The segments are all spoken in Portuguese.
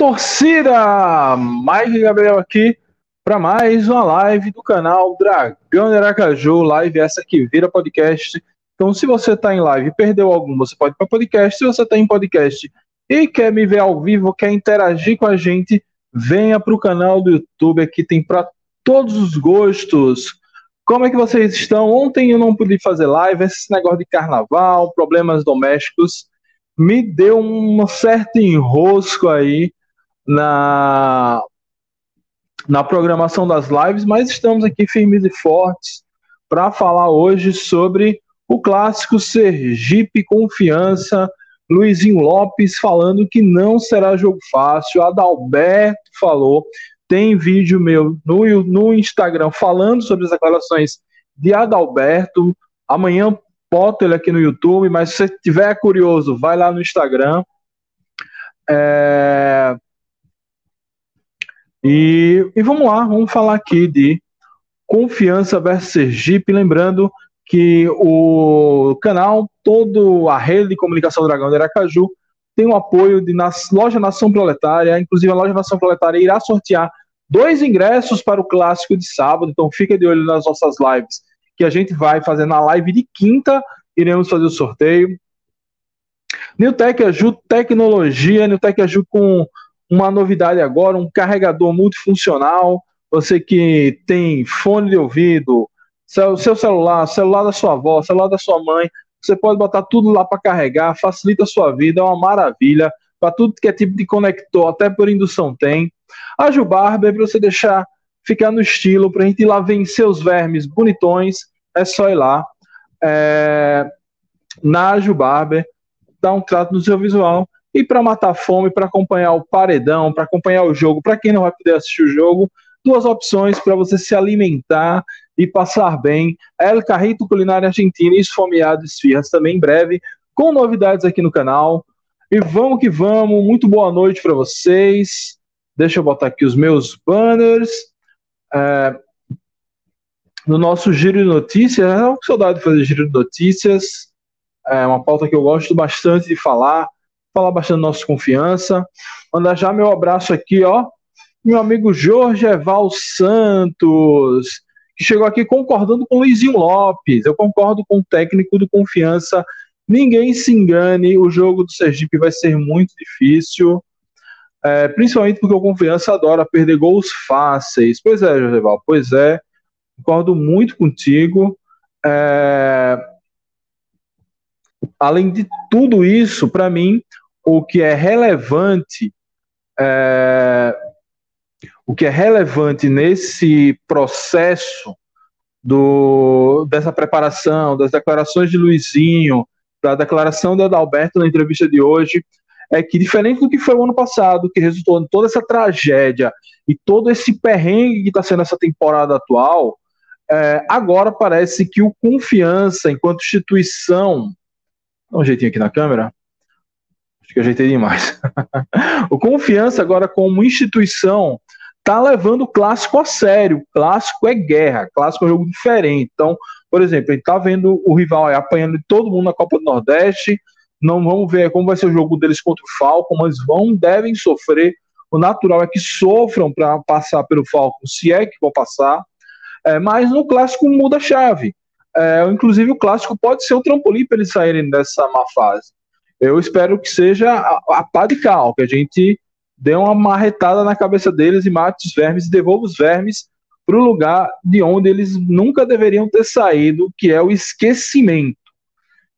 Torcida! Mike Gabriel aqui para mais uma live do canal Dragão de Aracaju, live essa que vira podcast. Então, se você está em live e perdeu algum, você pode ir para podcast. Se você está em podcast e quer me ver ao vivo, quer interagir com a gente, venha para o canal do YouTube, aqui tem para todos os gostos. Como é que vocês estão? Ontem eu não pude fazer live, esse negócio de carnaval, problemas domésticos me deu um certo enrosco aí na, na programação das lives, mas estamos aqui firmes e fortes para falar hoje sobre o clássico Sergipe Confiança. Luizinho Lopes falando que não será jogo fácil. Adalberto falou. Tem vídeo meu no, no Instagram falando sobre as declarações de Adalberto. Amanhã boto ele aqui no YouTube, mas se você tiver curioso, vai lá no Instagram. É... E, e vamos lá, vamos falar aqui de Confiança versus Sergipe, lembrando que o canal, todo a rede de comunicação Dragão de Aracaju tem o apoio de nas, Loja Nação Proletária, inclusive a Loja Nação Proletária irá sortear dois ingressos para o clássico de sábado, então fica de olho nas nossas lives que a gente vai fazer na live de quinta, iremos fazer o sorteio. Newtec Aju Tecnologia, Newtec Aju com uma novidade agora, um carregador multifuncional, você que tem fone de ouvido, seu, celular, celular da sua avó, celular da sua mãe, você pode botar tudo lá para carregar, facilita a sua vida, é uma maravilha. Para tudo que é tipo de conector, até por indução tem. A Jubarber, para você deixar ficar no estilo, para a gente ir lá vencer os vermes bonitões, é só ir lá é, na Jubarber, dar um trato no seu visual e para matar fome, para acompanhar o paredão, para acompanhar o jogo, para quem não vai poder assistir o jogo, duas opções para você se alimentar e passar bem. El Carrito Culinária Argentina e Esfomeado Esfirras também em breve, com novidades aqui no canal. E vamos que vamos, muito boa noite para vocês. Deixa eu botar aqui os meus banners. É, no nosso giro de notícias, é uma saudade de fazer giro de notícias, é uma pauta que eu gosto bastante de falar, falar bastante da nossa confiança. Mandar já meu abraço aqui, ó, meu amigo Jorge Eval Santos, que chegou aqui concordando com o Luizinho Lopes. Eu concordo com o técnico do confiança. Ninguém se engane, o jogo do Sergipe vai ser muito difícil. É, principalmente porque o Confiança adora perder gols fáceis. Pois é, Joseval, pois é concordo muito contigo. É... Além de tudo isso, para mim, o que é relevante, é... o que é relevante nesse processo do, dessa preparação, das declarações de Luizinho, da declaração de Adalberto na entrevista de hoje, é que, diferente do que foi o ano passado, que resultou em toda essa tragédia e todo esse perrengue que está sendo essa temporada atual, é, agora parece que o Confiança, enquanto instituição. Dá um jeitinho aqui na câmera. Acho que ajeitei demais. o Confiança, agora, como instituição, está levando o clássico a sério. clássico é guerra, clássico é um jogo diferente. Então, por exemplo, gente está vendo o rival aí apanhando de todo mundo na Copa do Nordeste. Não vamos ver como vai ser o jogo deles contra o Falcon, mas vão, devem sofrer. O natural é que sofram para passar pelo Falcon, se é que vão passar. É, mas no clássico muda a chave. É, inclusive, o clássico pode ser o trampolim para eles saírem dessa má fase. Eu espero que seja a, a pá de cal, que a gente dê uma marretada na cabeça deles e mate os vermes e devolva os vermes para o lugar de onde eles nunca deveriam ter saído, que é o esquecimento.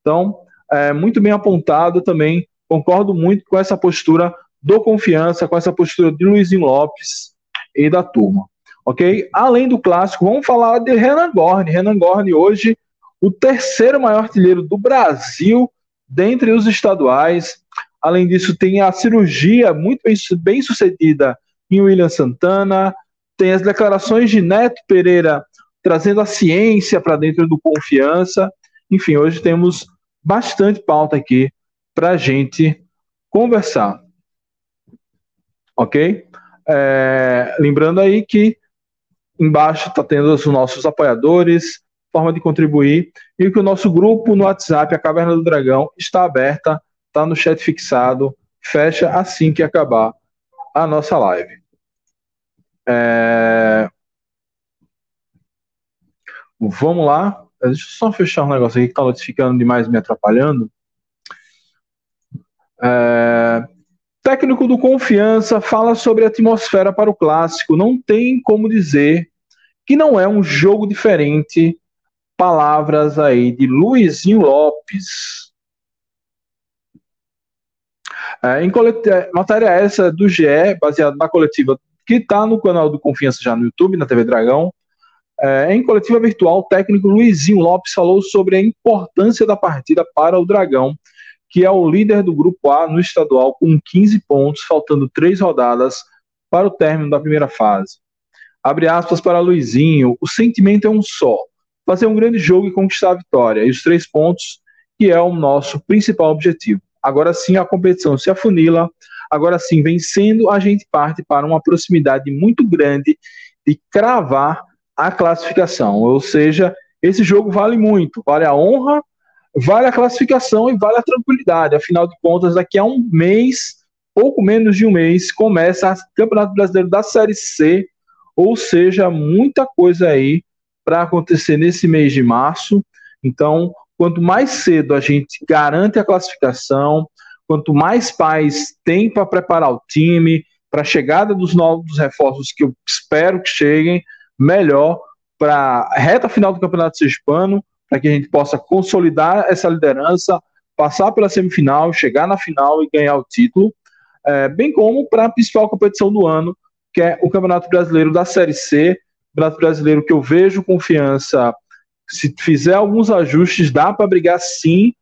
Então, é, muito bem apontado também, concordo muito com essa postura do Confiança, com essa postura de Luizinho Lopes e da turma. Ok? Além do clássico, vamos falar de Renan Gorni. Renan Gorni, hoje, o terceiro maior artilheiro do Brasil, dentre os estaduais. Além disso, tem a cirurgia muito bem, bem sucedida em William Santana, tem as declarações de Neto Pereira trazendo a ciência para dentro do Confiança. Enfim, hoje temos bastante pauta aqui para a gente conversar. Ok? É, lembrando aí que embaixo está tendo os nossos apoiadores, forma de contribuir, e que o nosso grupo no WhatsApp, a Caverna do Dragão, está aberta, está no chat fixado, fecha assim que acabar a nossa live. É... Vamos lá. Deixa eu só fechar um negócio aqui que está notificando demais, me atrapalhando. É... Técnico do Confiança fala sobre a atmosfera para o clássico. Não tem como dizer que não é um jogo diferente. Palavras aí de Luizinho Lopes. É, em colet... É, matéria essa do GE, baseada na coletiva que está no canal do Confiança já no YouTube, na TV Dragão. É, em coletiva virtual, o técnico Luizinho Lopes falou sobre a importância da partida para o Dragão, que é o líder do Grupo A no estadual com 15 pontos, faltando três rodadas para o término da primeira fase. Abre aspas para Luizinho, o sentimento é um só, fazer um grande jogo e conquistar a vitória, e os três pontos, que é o nosso principal objetivo. Agora sim a competição se afunila, Agora sim, vencendo, a gente parte para uma proximidade muito grande de cravar a classificação. Ou seja, esse jogo vale muito, vale a honra, vale a classificação e vale a tranquilidade. Afinal de contas, daqui a um mês, pouco menos de um mês, começa o Campeonato Brasileiro da Série C, ou seja, muita coisa aí para acontecer nesse mês de março. Então, quanto mais cedo a gente garante a classificação, Quanto mais pais tem para preparar o time, para a chegada dos novos reforços que eu espero que cheguem, melhor para a reta final do Campeonato Sergipano, para que a gente possa consolidar essa liderança, passar pela semifinal, chegar na final e ganhar o título, é, bem como para a principal competição do ano, que é o Campeonato Brasileiro da Série C, Campeonato Brasileiro que eu vejo confiança, se fizer alguns ajustes, dá para brigar sim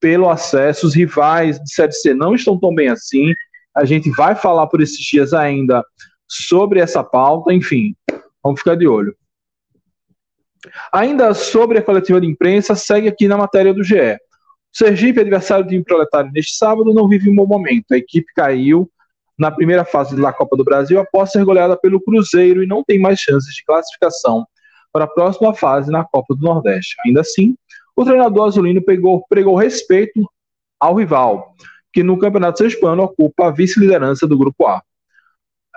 pelo acesso. Os rivais de Série C não estão tão bem assim. A gente vai falar por esses dias ainda sobre essa pauta. Enfim, vamos ficar de olho. Ainda sobre a coletiva de imprensa, segue aqui na matéria do GE. O Sergipe, adversário do time proletário neste sábado, não vive um bom momento. A equipe caiu na primeira fase da Copa do Brasil após ser goleada pelo Cruzeiro e não tem mais chances de classificação para a próxima fase na Copa do Nordeste. Ainda assim, o treinador azulino pegou, pregou respeito ao rival, que no Campeonato Sergipano ocupa a vice-liderança do Grupo A.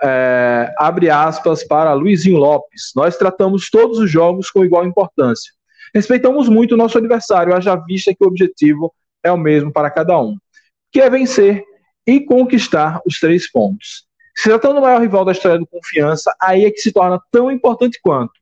É, abre aspas para Luizinho Lopes. Nós tratamos todos os jogos com igual importância. Respeitamos muito o nosso adversário, haja vista que o objetivo é o mesmo para cada um, que é vencer e conquistar os três pontos. Se tratando do maior rival da história do Confiança, aí é que se torna tão importante quanto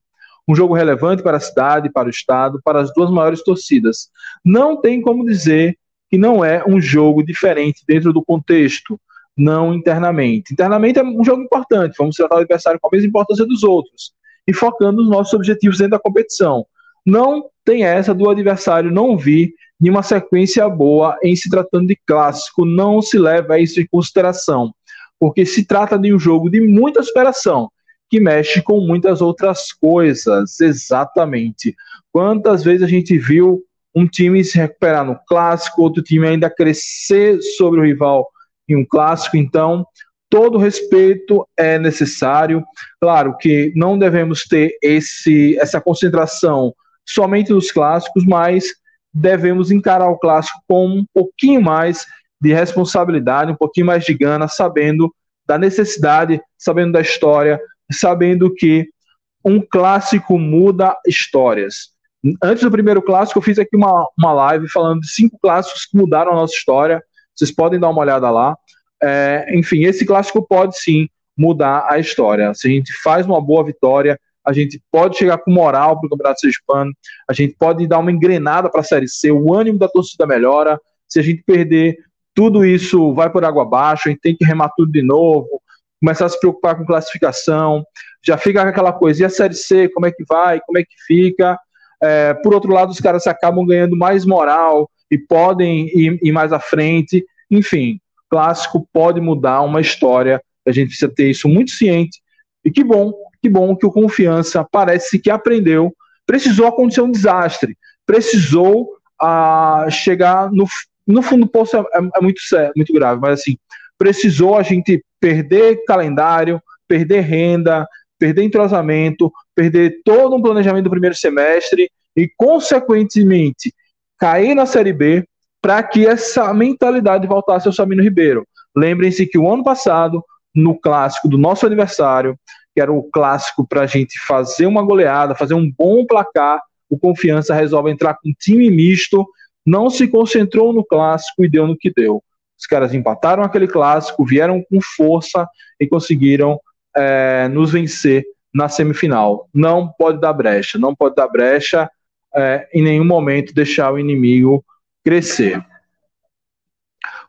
um jogo relevante para a cidade, para o estado, para as duas maiores torcidas. Não tem como dizer que não é um jogo diferente dentro do contexto, não internamente. Internamente é um jogo importante, vamos tratar o adversário com a mesma importância dos outros e focando nos nossos objetivos dentro da competição. Não tem essa do adversário não vir em uma sequência boa em se tratando de clássico, não se leva isso em consideração, porque se trata de um jogo de muita superação que mexe com muitas outras coisas, exatamente. Quantas vezes a gente viu um time se recuperar no clássico, outro time ainda crescer sobre o rival em um clássico, então todo respeito é necessário. Claro que não devemos ter esse, essa concentração somente nos clássicos, mas devemos encarar o clássico com um pouquinho mais de responsabilidade, um pouquinho mais de gana, sabendo da necessidade, sabendo da história, sabendo que um clássico muda histórias. Antes do primeiro clássico, eu fiz aqui uma, uma live falando de cinco clássicos que mudaram a nossa história. Vocês podem dar uma olhada lá. É, enfim, esse clássico pode sim mudar a história. Se a gente faz uma boa vitória, a gente pode chegar com moral para o Campeonato Sergipano, a gente pode dar uma engrenada para a Série C, o ânimo da torcida melhora. Se a gente perder, tudo isso vai por água abaixo, a gente tem que remar tudo de novo, começar a se preocupar com classificação, já fica aquela coisa, e a Série C, como é que vai, como é que fica? É, por outro lado, os caras acabam ganhando mais moral e podem ir, ir mais à frente. Enfim, clássico pode mudar uma história, a gente precisa ter isso muito ciente. E que bom que bom que o Confiança parece que aprendeu. Precisou acontecer um desastre, precisou uh, chegar no, no fundo do poço, é, é, é muito, sério, muito grave, mas assim, precisou a gente perder calendário, perder renda, perder entrosamento, perder todo um planejamento do primeiro semestre e, consequentemente, cair na Série B para que essa mentalidade voltasse ao Samino Ribeiro. Lembrem-se que o ano passado, no clássico do nosso aniversário, que era o clássico para a gente fazer uma goleada, fazer um bom placar. O Confiança resolve entrar com um time misto, não se concentrou no clássico e deu no que deu. Os caras empataram aquele clássico, vieram com força e conseguiram é, nos vencer na semifinal. Não pode dar brecha, não pode dar brecha é, em nenhum momento deixar o inimigo crescer.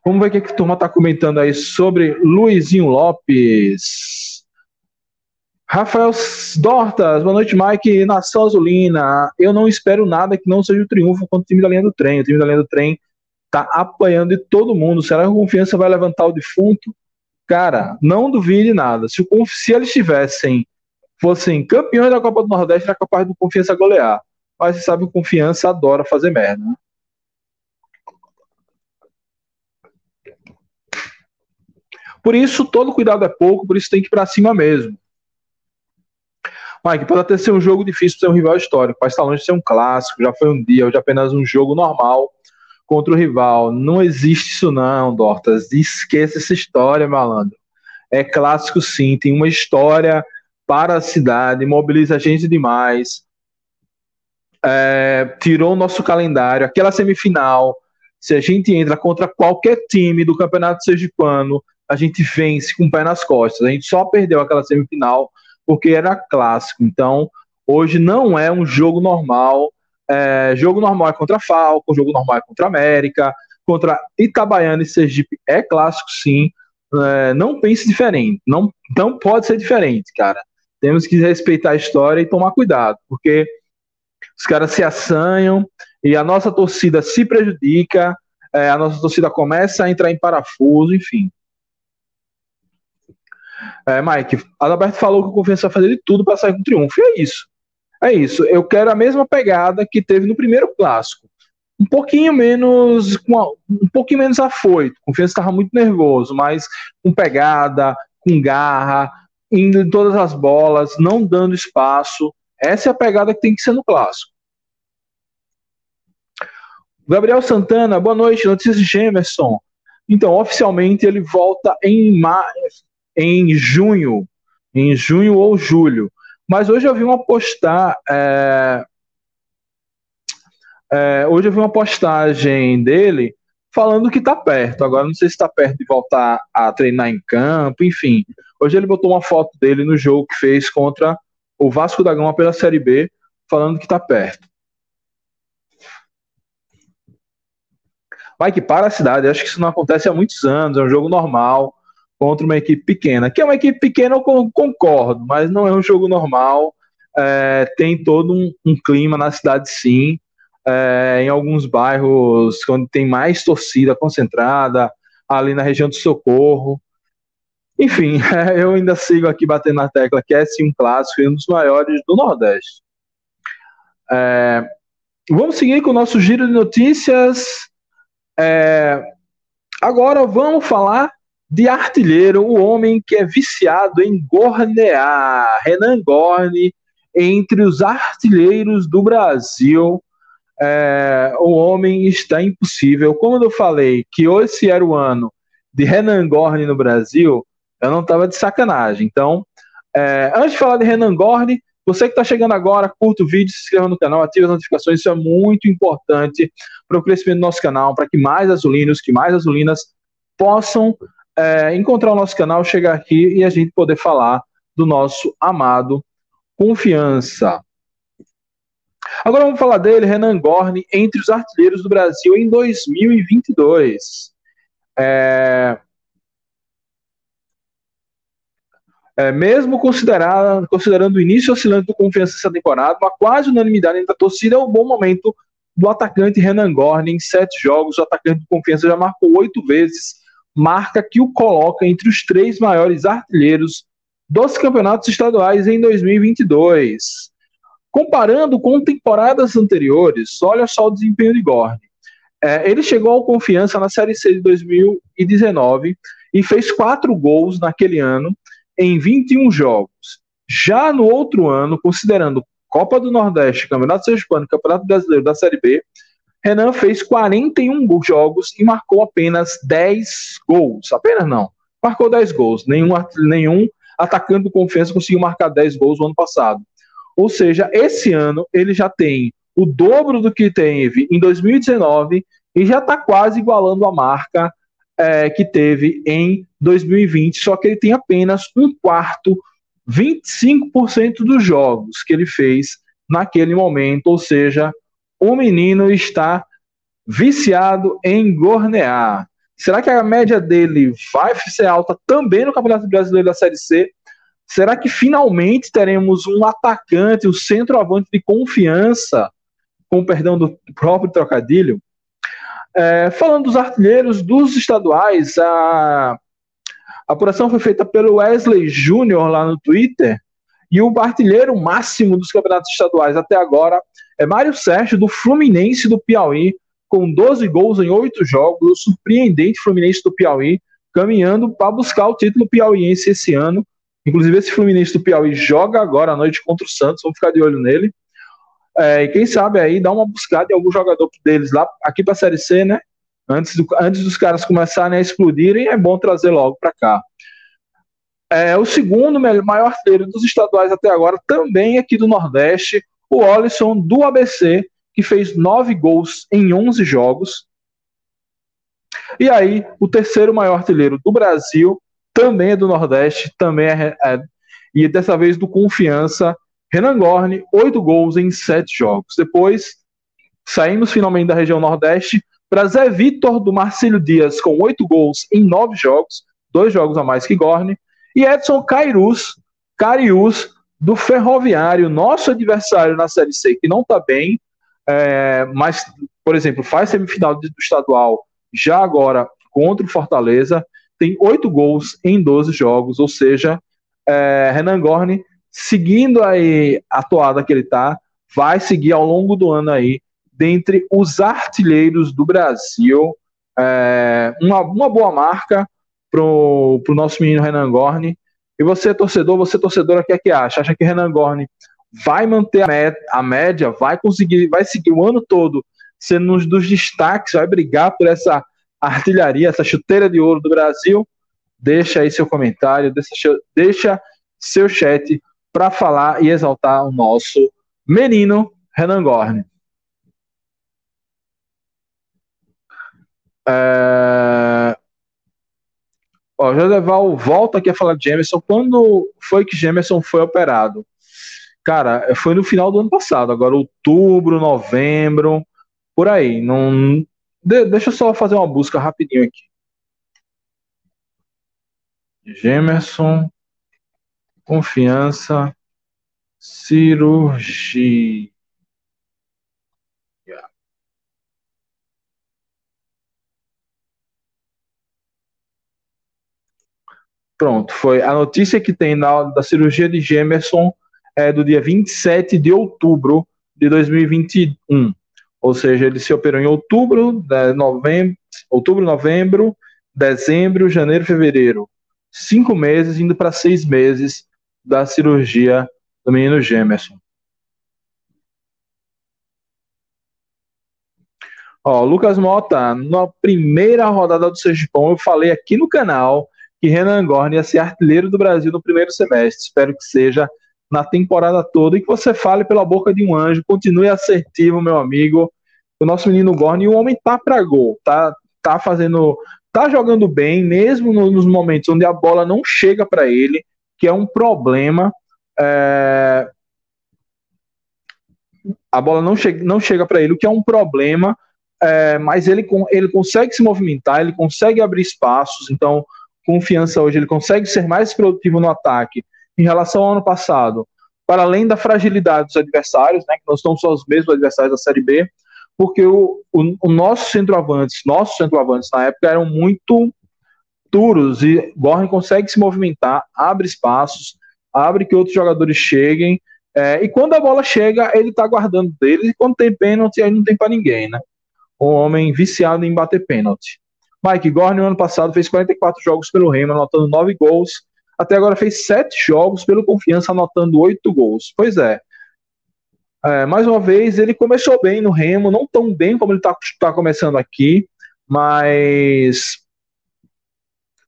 Vamos ver o que a turma está comentando aí sobre Luizinho Lopes. Rafael Dortas, boa noite, Mike. Nação Azulina, eu não espero nada que não seja o triunfo contra o time da linha do trem. O time da linha do trem tá apanhando de todo mundo. Será que a confiança vai levantar o defunto? Cara, não duvide nada. Se, o, se eles tivessem, fossem campeões da Copa do Nordeste, era capaz do confiança golear. Mas você sabe que o confiança adora fazer merda. Né? Por isso, todo cuidado é pouco, por isso tem que ir pra cima mesmo. Mike, pode até ser um jogo difícil para ser um rival histórico, mas está longe de ser um clássico, já foi um dia, hoje apenas um jogo normal contra o rival. Não existe isso não, Dortas. Esqueça essa história, malandro. É clássico sim, tem uma história para a cidade, mobiliza a gente demais. É, tirou o nosso calendário, aquela semifinal. Se a gente entra contra qualquer time do Campeonato Sergipano, a gente vence com o pé nas costas. A gente só perdeu aquela semifinal porque era clássico. Então, hoje não é um jogo normal. É, jogo normal é contra Falcon, jogo normal é contra América, contra Itabaiana e Sergipe é clássico sim. É, não pense diferente, não, não pode ser diferente, cara. Temos que respeitar a história e tomar cuidado, porque os caras se assanham e a nossa torcida se prejudica, é, a nossa torcida começa a entrar em parafuso, enfim. É, Mike, Adalberto falou que o Confiança vai fazer de tudo para sair com triunfo. E é isso. É isso. Eu quero a mesma pegada que teve no primeiro clássico. Um pouquinho menos, um pouquinho menos afoito. O Confiança estava muito nervoso, mas com pegada, com garra, indo em todas as bolas, não dando espaço. Essa é a pegada que tem que ser no clássico. Gabriel Santana, boa noite. Notícias de Gemerson. Então, oficialmente ele volta em maio em junho, em junho ou julho. Mas hoje eu vi uma é, é, hoje eu vi uma postagem dele falando que está perto. Agora não sei se está perto de voltar a treinar em campo, enfim. Hoje ele botou uma foto dele no jogo que fez contra o Vasco da Gama pela Série B, falando que está perto. Vai que para a cidade, acho que isso não acontece há muitos anos, é um jogo normal contra uma equipe pequena. Que é uma equipe pequena, eu concordo, mas não é um jogo normal. É, tem todo um, um, clima na cidade, sim. É, em alguns bairros onde tem mais torcida concentrada, ali na região do Socorro. Enfim, é, eu ainda sigo aqui batendo na tecla que é sim um clássico e um dos maiores do Nordeste. É, vamos seguir com o nosso giro de notícias. É, agora vamos falar de artilheiro, o homem que é viciado em gornear, Renan Gorne, entre os artilheiros do Brasil. É, o homem está impossível. Como eu falei que esse era o ano de Renan Gorne no Brasil, eu não estava de sacanagem. Então, é, antes de falar de Renan Gorne, você que está chegando agora, curta o vídeo, se inscreva no canal, ative as notificações, isso é muito importante para o crescimento do nosso canal, para que mais azulinos, que mais azulinas possam é, encontrar o nosso canal, chegar aqui e a gente poder falar do nosso amado confiança. Agora vamos falar dele, Renan Gorni, entre os artilheiros do Brasil em 2022. É... É, mesmo considerando, considerando o início oscilante do confiança essa temporada, uma quase unanimidade entre a torcida é um bom momento do atacante Renan Gorni em sete jogos. O atacante de confiança já marcou oito vezes, marca que o coloca entre os três maiores artilheiros dos campeonatos estaduais em 2022. Comparando com temporadas anteriores, olha só o desempenho de Gorni. É, ele chegou ao confiança na Série C de 2019 e fez quatro gols naquele ano em 21 jogos. Já no outro ano, considerando Copa do Nordeste, Campeonato Sergipano, Campeonato Brasileiro da Série B, Renan fez 41 jogos e marcou apenas 10 gols. Apenas não. Marcou 10 gols. Nenhum, nenhum atacante do confiança conseguiu marcar 10 gols no ano passado. Ou seja, esse ano ele já tem o dobro do que teve em 2019 e já está quase igualando a marca é, que teve em 2020, só que ele tem apenas um quarto, 25% dos jogos que ele fez naquele momento, ou seja, o menino está viciado em gornear. Será que a média dele vai ser alta também no Campeonato Brasileiro da Série C? Será que finalmente teremos um atacante, um centroavante de confiança, com perdão do próprio trocadilho, é, falando dos artilheiros dos estaduais, a, a apuração foi feita pelo Wesley Júnior lá no Twitter, e o artilheiro máximo dos campeonatos estaduais até agora é Mário Sérgio, do Fluminense do Piauí, com 12 gols em 8 jogos, o surpreendente Fluminense do Piauí, caminhando para buscar o título piauiense esse ano. Inclusive, esse Fluminense do Piauí joga agora à noite contra o Santos, vamos ficar de olho nele. É, e quem sabe aí dá uma buscada em algum jogador deles lá, aqui para a Série C, né? Antes, do, antes dos caras começarem a explodirem, é bom trazer logo para cá. É, o segundo maior artilheiro dos estaduais até agora, também aqui do Nordeste, o Olisson do ABC, que fez nove gols em 11 jogos. E aí, o terceiro maior artilheiro do Brasil, também é do Nordeste, também é, é e dessa vez do Confiança, Renan Gorni, oito gols em sete jogos. Depois, saímos finalmente da região Nordeste para Zé Vitor do Marcílio Dias, com oito gols em nove jogos, dois jogos a mais que Gorni, e Edson Cairus, Carius, do Ferroviário, nosso adversário na Série C, que não está bem, é, mas, por exemplo, faz semifinal do estadual já agora contra o Fortaleza, tem oito gols em 12 jogos, ou seja, é, Renan Gorni seguindo aí a toada que ele tá, vai seguir ao longo do ano aí, dentre os artilheiros do Brasil, é, uma, uma boa marca pro, pro nosso menino Renan Gorni. E você, torcedor, você, torcedora, o que é que acha? Acha que Renan Gorni vai manter a, média, a média, vai conseguir, vai seguir o ano todo sendo um dos destaques, vai brigar por essa artilharia, essa chuteira de ouro do Brasil? Deixa aí seu comentário, deixa, deixa seu chat para falar e exaltar o nosso menino Renan Gorne. É... Ó, Joseval volta aqui a falar de Jameson. Quando foi que Jameson foi operado? Cara, foi no final do ano passado, agora outubro, novembro, por aí. Não... De deixa eu só fazer uma busca rapidinho aqui. Gemerson confiança, cirurgia. Pronto, foi a notícia que tem na, da cirurgia de Gemerson é do dia 27 de outubro de 2021. Ou seja, ele se operou em outubro, né, novembro, outubro, novembro, dezembro, janeiro, fevereiro. Cinco meses, indo para seis meses da cirurgia do menino Gemerson. Ó, Lucas Mota, na primeira rodada do Sergipão, eu falei aqui no canal que Renan Gorni ia ser artilheiro do Brasil no primeiro semestre. Espero que seja na temporada toda e que você fale pela boca de um anjo. Continue assertivo, meu amigo. O nosso menino Gorni, o homem tá para gol, tá, tá fazendo, tá jogando bem, mesmo nos momentos onde a bola não chega para ele que é um problema. É, a bola não chega, não chega para ele, o que é um problema, é, mas ele, ele consegue se movimentar, ele consegue abrir espaços, então confiança hoje, ele consegue ser mais produtivo no ataque em relação ao ano passado, para além da fragilidade dos adversários, né, que não são só os mesmos adversários da Série B, porque o, o, o nosso centroavantes, nossos centroavantes na época eram muito duros e Gorn consegue se movimentar, abre espaços, abre que outros jogadores cheguem, é, e quando a bola chega, ele está guardando deles, e quando tem pênalti, aí não tem para ninguém, né? Um homem viciado em bater pênalti. Mike Gorn, no ano passado, fez 44 jogos pelo Remo, anotando 9 gols. Até agora fez 7 jogos pelo Confiança, anotando 8 gols. Pois é. é mais uma vez, ele começou bem no Remo, não tão bem como ele está tá começando aqui, mas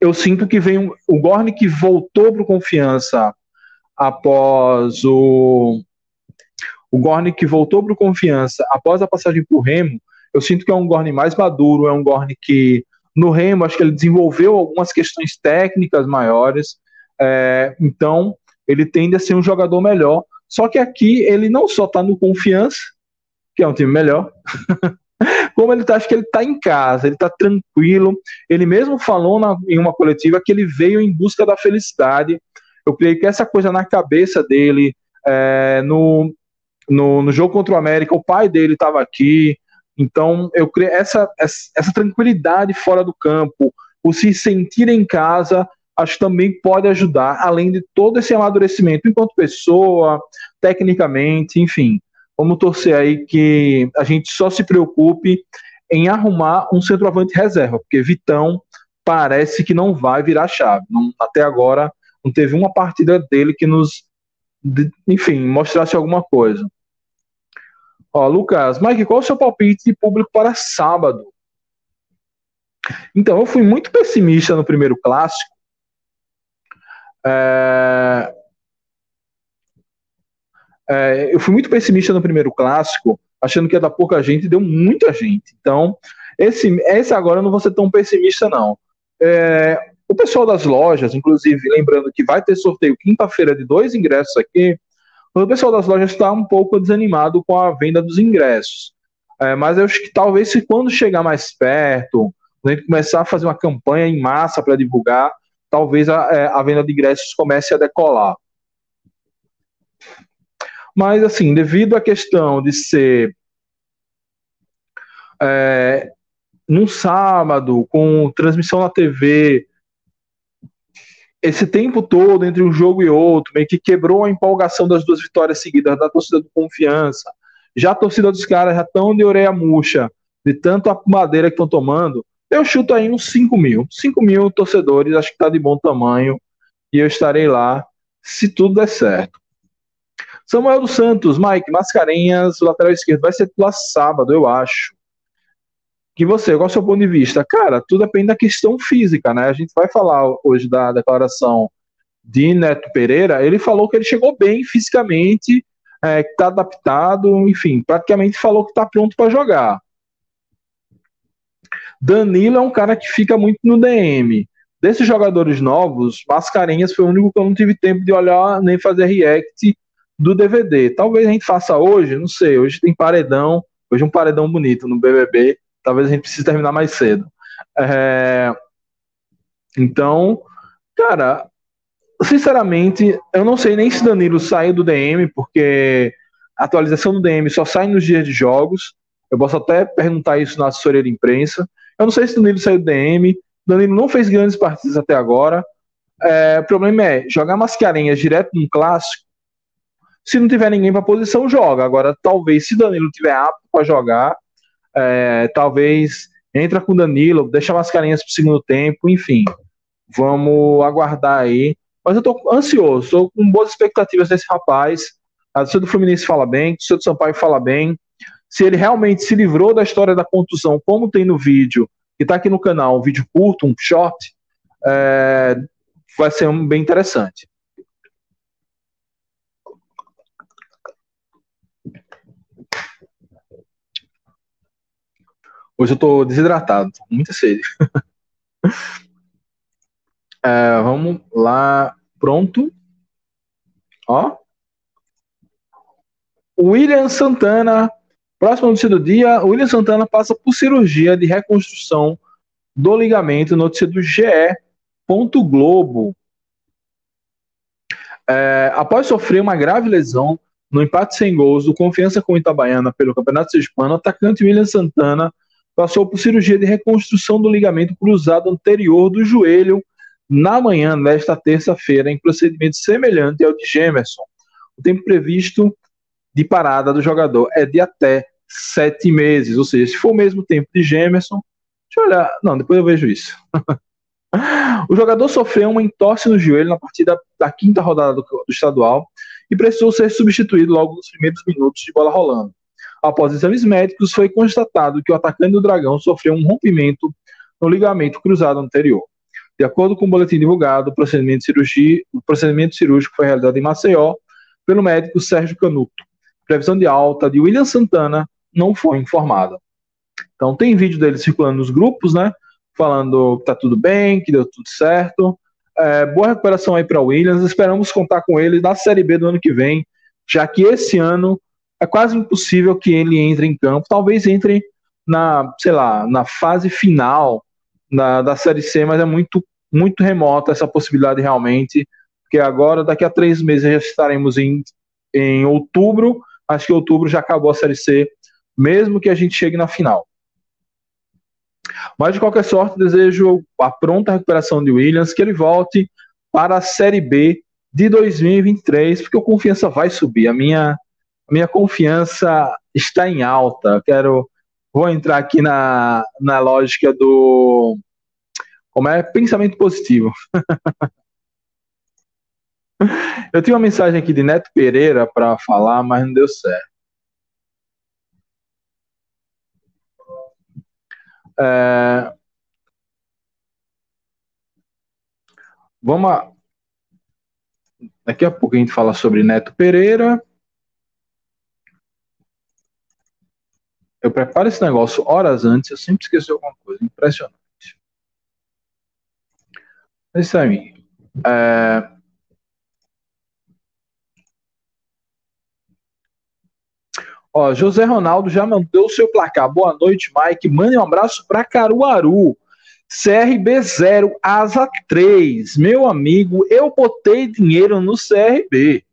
eu sinto que vem o Gorn que voltou para o Confiança após o o Gorn que voltou para o Confiança após a passagem o Remo, eu sinto que é um Gorn mais maduro, é um Gorn que no Remo, acho que ele desenvolveu algumas questões técnicas maiores, é, então ele tende a ser um jogador melhor. Só que aqui ele não só está no Confiança, que é um time melhor, como ele tá, acho que ele está em casa, ele está tranquilo. Ele mesmo falou na, em uma coletiva que ele veio em busca da felicidade. Eu creio que essa coisa na cabeça dele, é, no, no, no, jogo contra o América, o pai dele estava aqui, então, eu creio essa, essa tranquilidade fora do campo, o se sentir em casa, acho que também pode ajudar, além de todo esse amadurecimento enquanto pessoa, tecnicamente, enfim. Vamos torcer aí que a gente só se preocupe em arrumar um centroavante reserva, porque Vitão parece que não vai virar chave. Não, até agora não teve uma partida dele que nos, enfim, mostrasse alguma coisa. Ó, Lucas, Mike, qual é o seu palpite de público para sábado? Então, eu fui muito pessimista no primeiro clássico. É... É, eu fui muito pessimista no primeiro clássico, achando que ia dar pouca gente, deu muita gente. Então, esse, esse agora eu não vou ser tão pessimista, não. É, o pessoal das lojas, inclusive, lembrando que vai ter sorteio quinta-feira de dois ingressos aqui, o pessoal das lojas está um pouco desanimado com a venda dos ingressos. É, mas eu acho que talvez se quando chegar mais perto, a gente começar a fazer uma campanha em massa para divulgar, talvez a, é, a, venda de ingressos comece a decolar. Mas, assim, devido à questão de ser é, num sábado, com transmissão na TV, esse tempo todo entre um jogo e outro, meio que quebrou a empolgação das duas vitórias seguidas da torcida do Confiança. Já a torcida dos caras já estão de orelha murcha, de tanto a madeira que estão tomando. Eu chuto aí uns 5 mil. 5 mil torcedores, acho que está de bom tamanho. E eu estarei lá, se tudo der certo. Samuel dos Santos, Mike, Mascarenhas, lateral esquerdo, vai ser lá sábado, eu acho que você, qual é o seu ponto de vista? Cara, tudo depende da questão física, né? A gente vai falar hoje da declaração de Neto Pereira. Ele falou que ele chegou bem fisicamente, é, que está adaptado, enfim, praticamente falou que está pronto para jogar. Danilo é um cara que fica muito no DM. Desses jogadores novos, Mascarenhas foi o único que eu não tive tempo de olhar nem fazer react do DVD. Talvez a gente faça hoje, não sei. Hoje tem paredão, hoje um paredão bonito no BBB talvez a gente precise terminar mais cedo. É... Então, cara, sinceramente, eu não sei nem se Danilo saiu do DM, porque a atualização do DM só sai nos dias de jogos. Eu posso até perguntar isso na assessoria de imprensa. Eu não sei se Danilo saiu do DM. Danilo não fez grandes partidas até agora. É, o problema é jogar Mascarenhas direto num clássico. Se não tiver ninguém para posição, joga. Agora, talvez se Danilo tiver apto para jogar, é, talvez entra com Danilo, deixa Mascarenhas para o segundo tempo, enfim. Vamos aguardar aí. Mas eu estou ansioso, estou com boas expectativas desse rapaz. A torcida do Fluminense fala bem, a torcida do Sampaio fala bem. Se ele realmente se livrou da história da contusão, como tem no vídeo, que está aqui no canal, um vídeo curto, um short, é, vai ser um, bem interessante. Hoje eu tô desidratado, tô com muita sede. é, vamos lá, pronto. Ó. William Santana, próximo notícia do dia, William Santana passa por cirurgia de reconstrução do ligamento, notícia do GE. Globo. É, após sofrer uma grave lesão no empate sem gols do Confiança com Itabaiana pelo Campeonato Sergipano, o atacante William Santana passou por cirurgia de reconstrução do ligamento cruzado anterior do joelho na manhã desta terça-feira, em procedimento semelhante ao de Gemerson. O tempo previsto de parada do jogador é de até sete meses, ou seja, se for o mesmo tempo de Gemerson, deixa eu olhar, não, depois eu vejo isso. o jogador sofreu uma entorse no joelho na partida da quinta rodada do, do estadual e precisou ser substituído logo nos primeiros minutos de bola rolando. Após exames médicos, foi constatado que o atacante do Dragão sofreu um rompimento no ligamento cruzado anterior. De acordo com o boletim divulgado, o procedimento, cirurgia, o procedimento cirúrgico foi realizado em Maceió pelo médico Sérgio Canuto. Previsão de alta de William Santana não foi informada. Então tem vídeo dele circulando nos grupos, né? Falando que tá tudo bem, que deu tudo certo. É, boa recuperação aí para Williams. Esperamos contar com ele na Série B do ano que vem, já que esse ano é quase impossível que ele entre em campo. Talvez entre na, sei lá, na fase final da, da Série C, mas é muito, muito remota essa possibilidade realmente, porque agora, daqui a três meses, já estaremos em, em outubro. Acho que outubro já acabou a Série C, mesmo que a gente chegue na final. Mas de qualquer sorte, desejo a pronta recuperação de Williams, que ele volte para a Série B de 2023, porque o confiança vai subir. A minha, minha confiança está em alta. quero vou entrar aqui na, na lógica do como é pensamento positivo. Eu tinha uma mensagem aqui de Neto Pereira para falar, mas não deu certo. É... Vamos. A... Daqui a pouco a gente fala sobre Neto Pereira. Eu preparo esse negócio horas antes, eu sempre esqueço alguma coisa. Impressionante. É isso aí. É... Ó, José Ronaldo já mandou o seu placar. Boa noite, Mike. Mande um abraço para Caruaru. CRB 0, Asa 3. Meu amigo, eu botei dinheiro no CRB.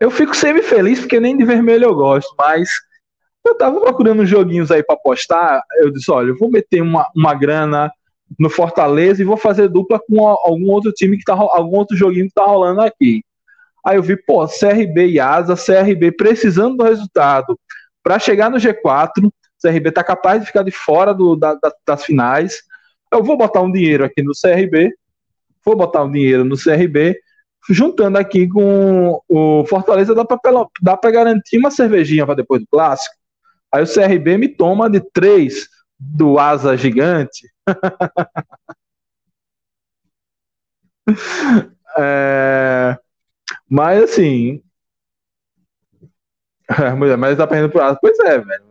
Eu fico sempre feliz porque nem de vermelho eu gosto, mas eu tava procurando joguinhos aí para postar. Eu disse: olha, eu vou meter uma, uma grana no Fortaleza e vou fazer dupla com algum outro time que tá algum outro joguinho que tá rolando aqui. Aí eu vi, pô, CRB e Asa, CRB precisando do resultado para chegar no G4. CRB tá capaz de ficar de fora do, da, da, das finais. Eu vou botar um dinheiro aqui no CRB, vou botar um dinheiro no CRB, juntando aqui com o Fortaleza, dá para garantir uma cervejinha para depois do clássico. Aí o CRB me toma de três do Asa Gigante. é, mas assim. Mas tá perdendo por Pois é, velho.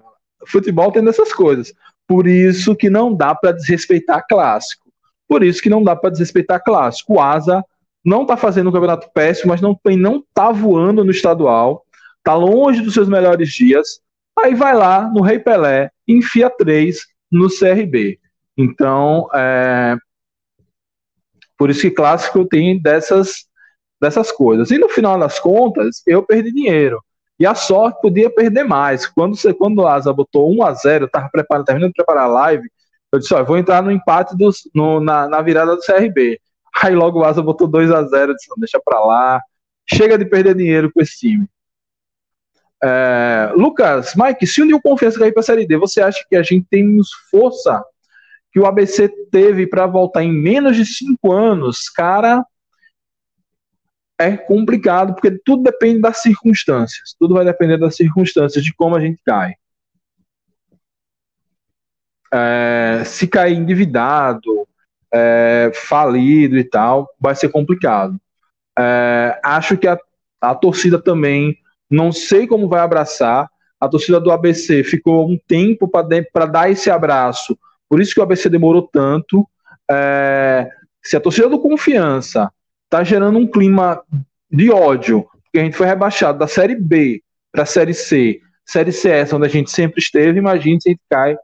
Futebol tem dessas coisas. Por isso que não dá para desrespeitar clássico. Por isso que não dá para desrespeitar clássico. O Asa não tá fazendo um campeonato péssimo, mas não, não tá voando no estadual. Tá longe dos seus melhores dias. Aí vai lá no Rei Pelé, enfia três no CRB. Então, é, por isso que clássico tem dessas dessas coisas. E no final das contas, eu perdi dinheiro. E a sorte podia perder mais. Quando você, quando o Asa botou 1 a 0 eu estava preparando, terminando de preparar a live, eu disse, ó, vou entrar no empate dos, no, na, na virada do CRB. Aí logo o Asa botou 2 a 0 eu disse, deixa pra lá. Chega de perder dinheiro com esse time. É, Lucas, Mike, se o Nil Confiança cair para a Série D, você acha que a gente tem força que o ABC teve para voltar em menos de cinco anos? Cara, é complicado, porque tudo depende das circunstâncias. Tudo vai depender das circunstâncias, de como a gente cai. É, se cair endividado, é, falido e tal, vai ser complicado. É, acho que a, a torcida também, não sei como vai abraçar. A torcida do ABC ficou um tempo para dar esse abraço, por isso que o ABC demorou tanto. É, se a torcida do Confiança está gerando um clima de ódio porque a gente foi rebaixado da Série B para a Série C. Série C é onde a gente sempre esteve, imagine se a gente cai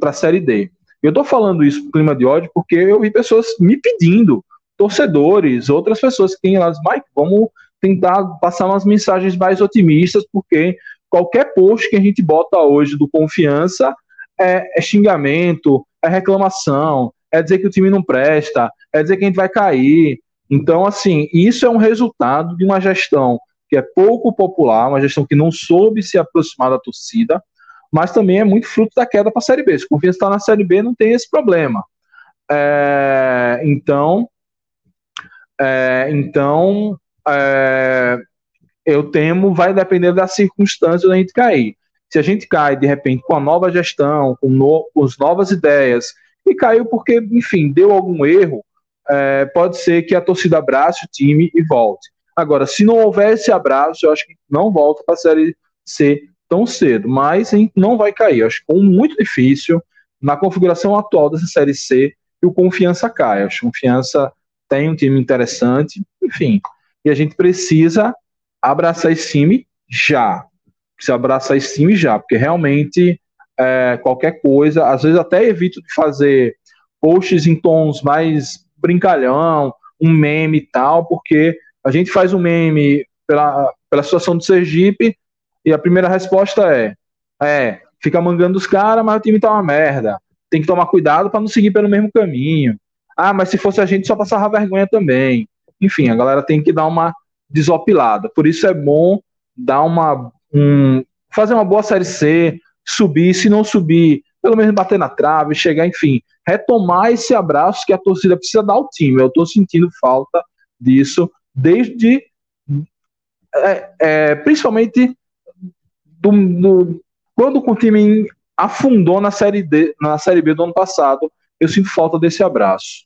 para a Série D. Eu estou falando isso clima de ódio porque eu vi pessoas me pedindo, torcedores, outras pessoas que têm lá, Mike, vamos tentar passar umas mensagens mais otimistas, porque qualquer post que a gente bota hoje do confiança é, é xingamento, é reclamação, é dizer que o time não presta, é dizer que a gente vai cair. Então, assim, isso é um resultado de uma gestão que é pouco popular, uma gestão que não soube se aproximar da torcida, mas também é muito fruto da queda para a Série B. Se o Confiança está na Série B, não tem esse problema. É, então, é, então é, eu temo, vai depender das circunstâncias da gente cair. Se a gente cai, de repente, com a nova gestão, com, no, com as novas ideias, e caiu porque, enfim, deu algum erro, é, pode ser que a torcida abrace o time e volte. Agora, se não houver esse abraço, eu acho que não volta para a Série C tão cedo, mas hein, não vai cair. Eu acho que é muito difícil, na configuração atual dessa Série C, que o Confiança caia. Acho que o Confiança tem um time interessante, enfim, e a gente precisa abraçar esse time já. Precisa abraçar esse time já, porque realmente é, qualquer coisa, às vezes até evito de fazer posts em tons mais brincalhão, um meme e tal, porque a gente faz um meme pela, pela situação do Sergipe e a primeira resposta é: é, fica mangando os caras, mas o time tá uma merda. Tem que tomar cuidado para não seguir pelo mesmo caminho. Ah, mas se fosse a gente só passava vergonha também. Enfim, a galera tem que dar uma desopilada. Por isso é bom dar uma um, fazer uma boa série C, subir, se não subir, pelo menos bater na trave, chegar, enfim, retomar esse abraço que a torcida precisa dar ao time. Eu estou sentindo falta disso desde é, é, principalmente do, do, quando o time afundou na série D, na série B do ano passado, eu sinto falta desse abraço.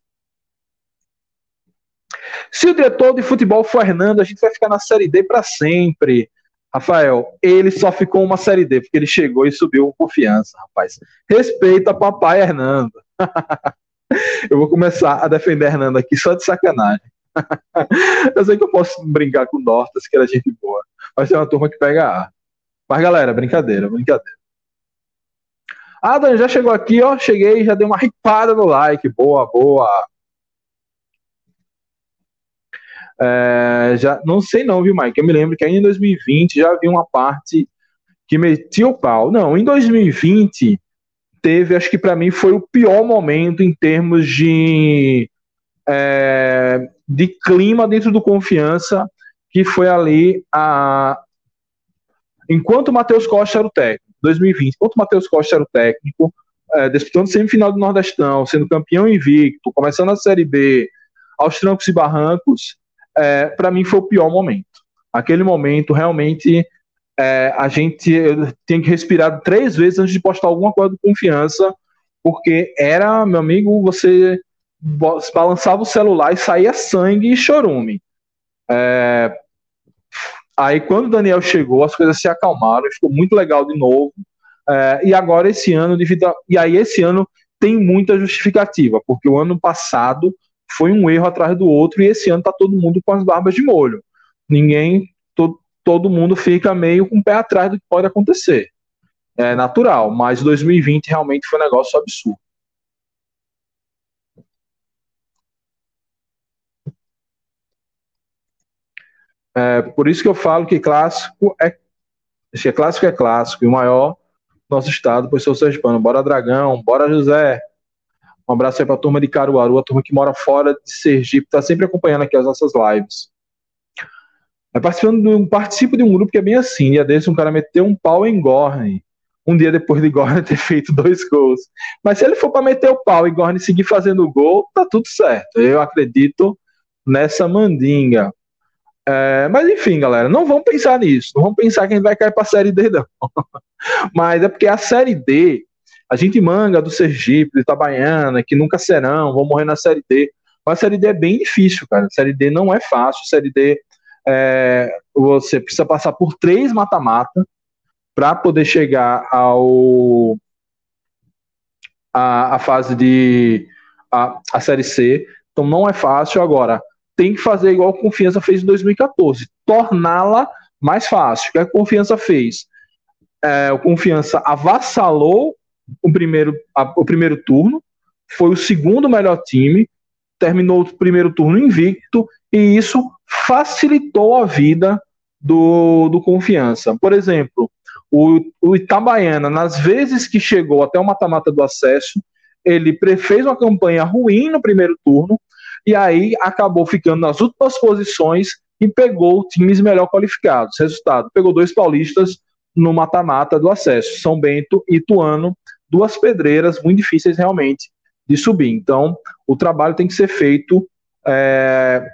Se o diretor de futebol for Hernando, a gente vai ficar na série D para sempre. Rafael, ele só ficou uma série D porque ele chegou e subiu com confiança, rapaz. Respeita papai Hernando. eu vou começar a defender Hernando aqui só de sacanagem. eu sei que eu posso brincar com o Nortas, que era gente boa. Mas tem uma turma que pega ar. Mas galera, brincadeira, brincadeira. Ah, Dan, já chegou aqui, ó. Cheguei, já dei uma ripada no like. Boa, boa. É, já não sei não, viu, Mike? Eu me lembro que ainda em 2020 já havia uma parte que metia o pau. Não, em 2020 teve, acho que para mim foi o pior momento em termos de é, de clima dentro do confiança, que foi ali a enquanto o Matheus Costa era o técnico, 2020, enquanto o Matheus Costa era o técnico, é, disputando semifinal do Nordestão, sendo campeão invicto, começando a Série B, aos trancos e barrancos, é, para mim foi o pior momento. Aquele momento realmente é, a gente tinha que respirar três vezes antes de postar alguma coisa de confiança, porque era, meu amigo, você balançava o celular e saía sangue e chorume. É, aí quando o Daniel chegou, as coisas se acalmaram, ficou muito legal de novo. É, e agora esse ano, devido a, e aí esse ano tem muita justificativa, porque o ano passado foi um erro atrás do outro e esse ano tá todo mundo com as barbas de molho. Ninguém, to, todo mundo fica meio com o pé atrás do que pode acontecer. É natural, mas 2020 realmente foi um negócio absurdo. É, por isso que eu falo que clássico é, que clássico é clássico e o maior nosso estado, pois sou sergipano. Bora Dragão, bora José. Um abraço aí para a turma de Caruaru, a turma que mora fora de Sergipe, está sempre acompanhando aqui as nossas lives. É participando de um, participo de um grupo que é bem assim. Dia desse, um cara meteu um pau em Gorne. Um dia depois de Gorne ter feito dois gols. Mas se ele for para meter o pau e Gorne seguir fazendo gol, tá tudo certo. Eu acredito nessa mandinga. É, mas enfim, galera, não vamos pensar nisso. Não vamos pensar que a gente vai cair para a Série D, não. mas é porque a Série D a gente manga do Sergipe, de Itabaiana, que nunca serão, vão morrer na Série D. Mas a Série D é bem difícil, cara. A Série D não é fácil. A Série D é, você precisa passar por três mata-mata para poder chegar ao a, a fase de a, a Série C. Então não é fácil agora. tem que fazer igual a Confiança fez em 2014, torná-la mais fácil. O que a Confiança fez? É, o Confiança avassalou o primeiro, a, o primeiro turno, foi o segundo melhor time, terminou o primeiro turno invicto, e isso facilitou a vida do, do Confiança. Por exemplo, o, o Itabaiana, nas vezes que chegou até o mata-mata do acesso, ele fez uma campanha ruim no primeiro turno, e aí acabou ficando nas últimas posições e pegou times melhor qualificados. Resultado: pegou dois paulistas no mata-mata do acesso, São Bento e Ituano, duas pedreiras muito difíceis realmente de subir. Então, o trabalho tem que ser feito é,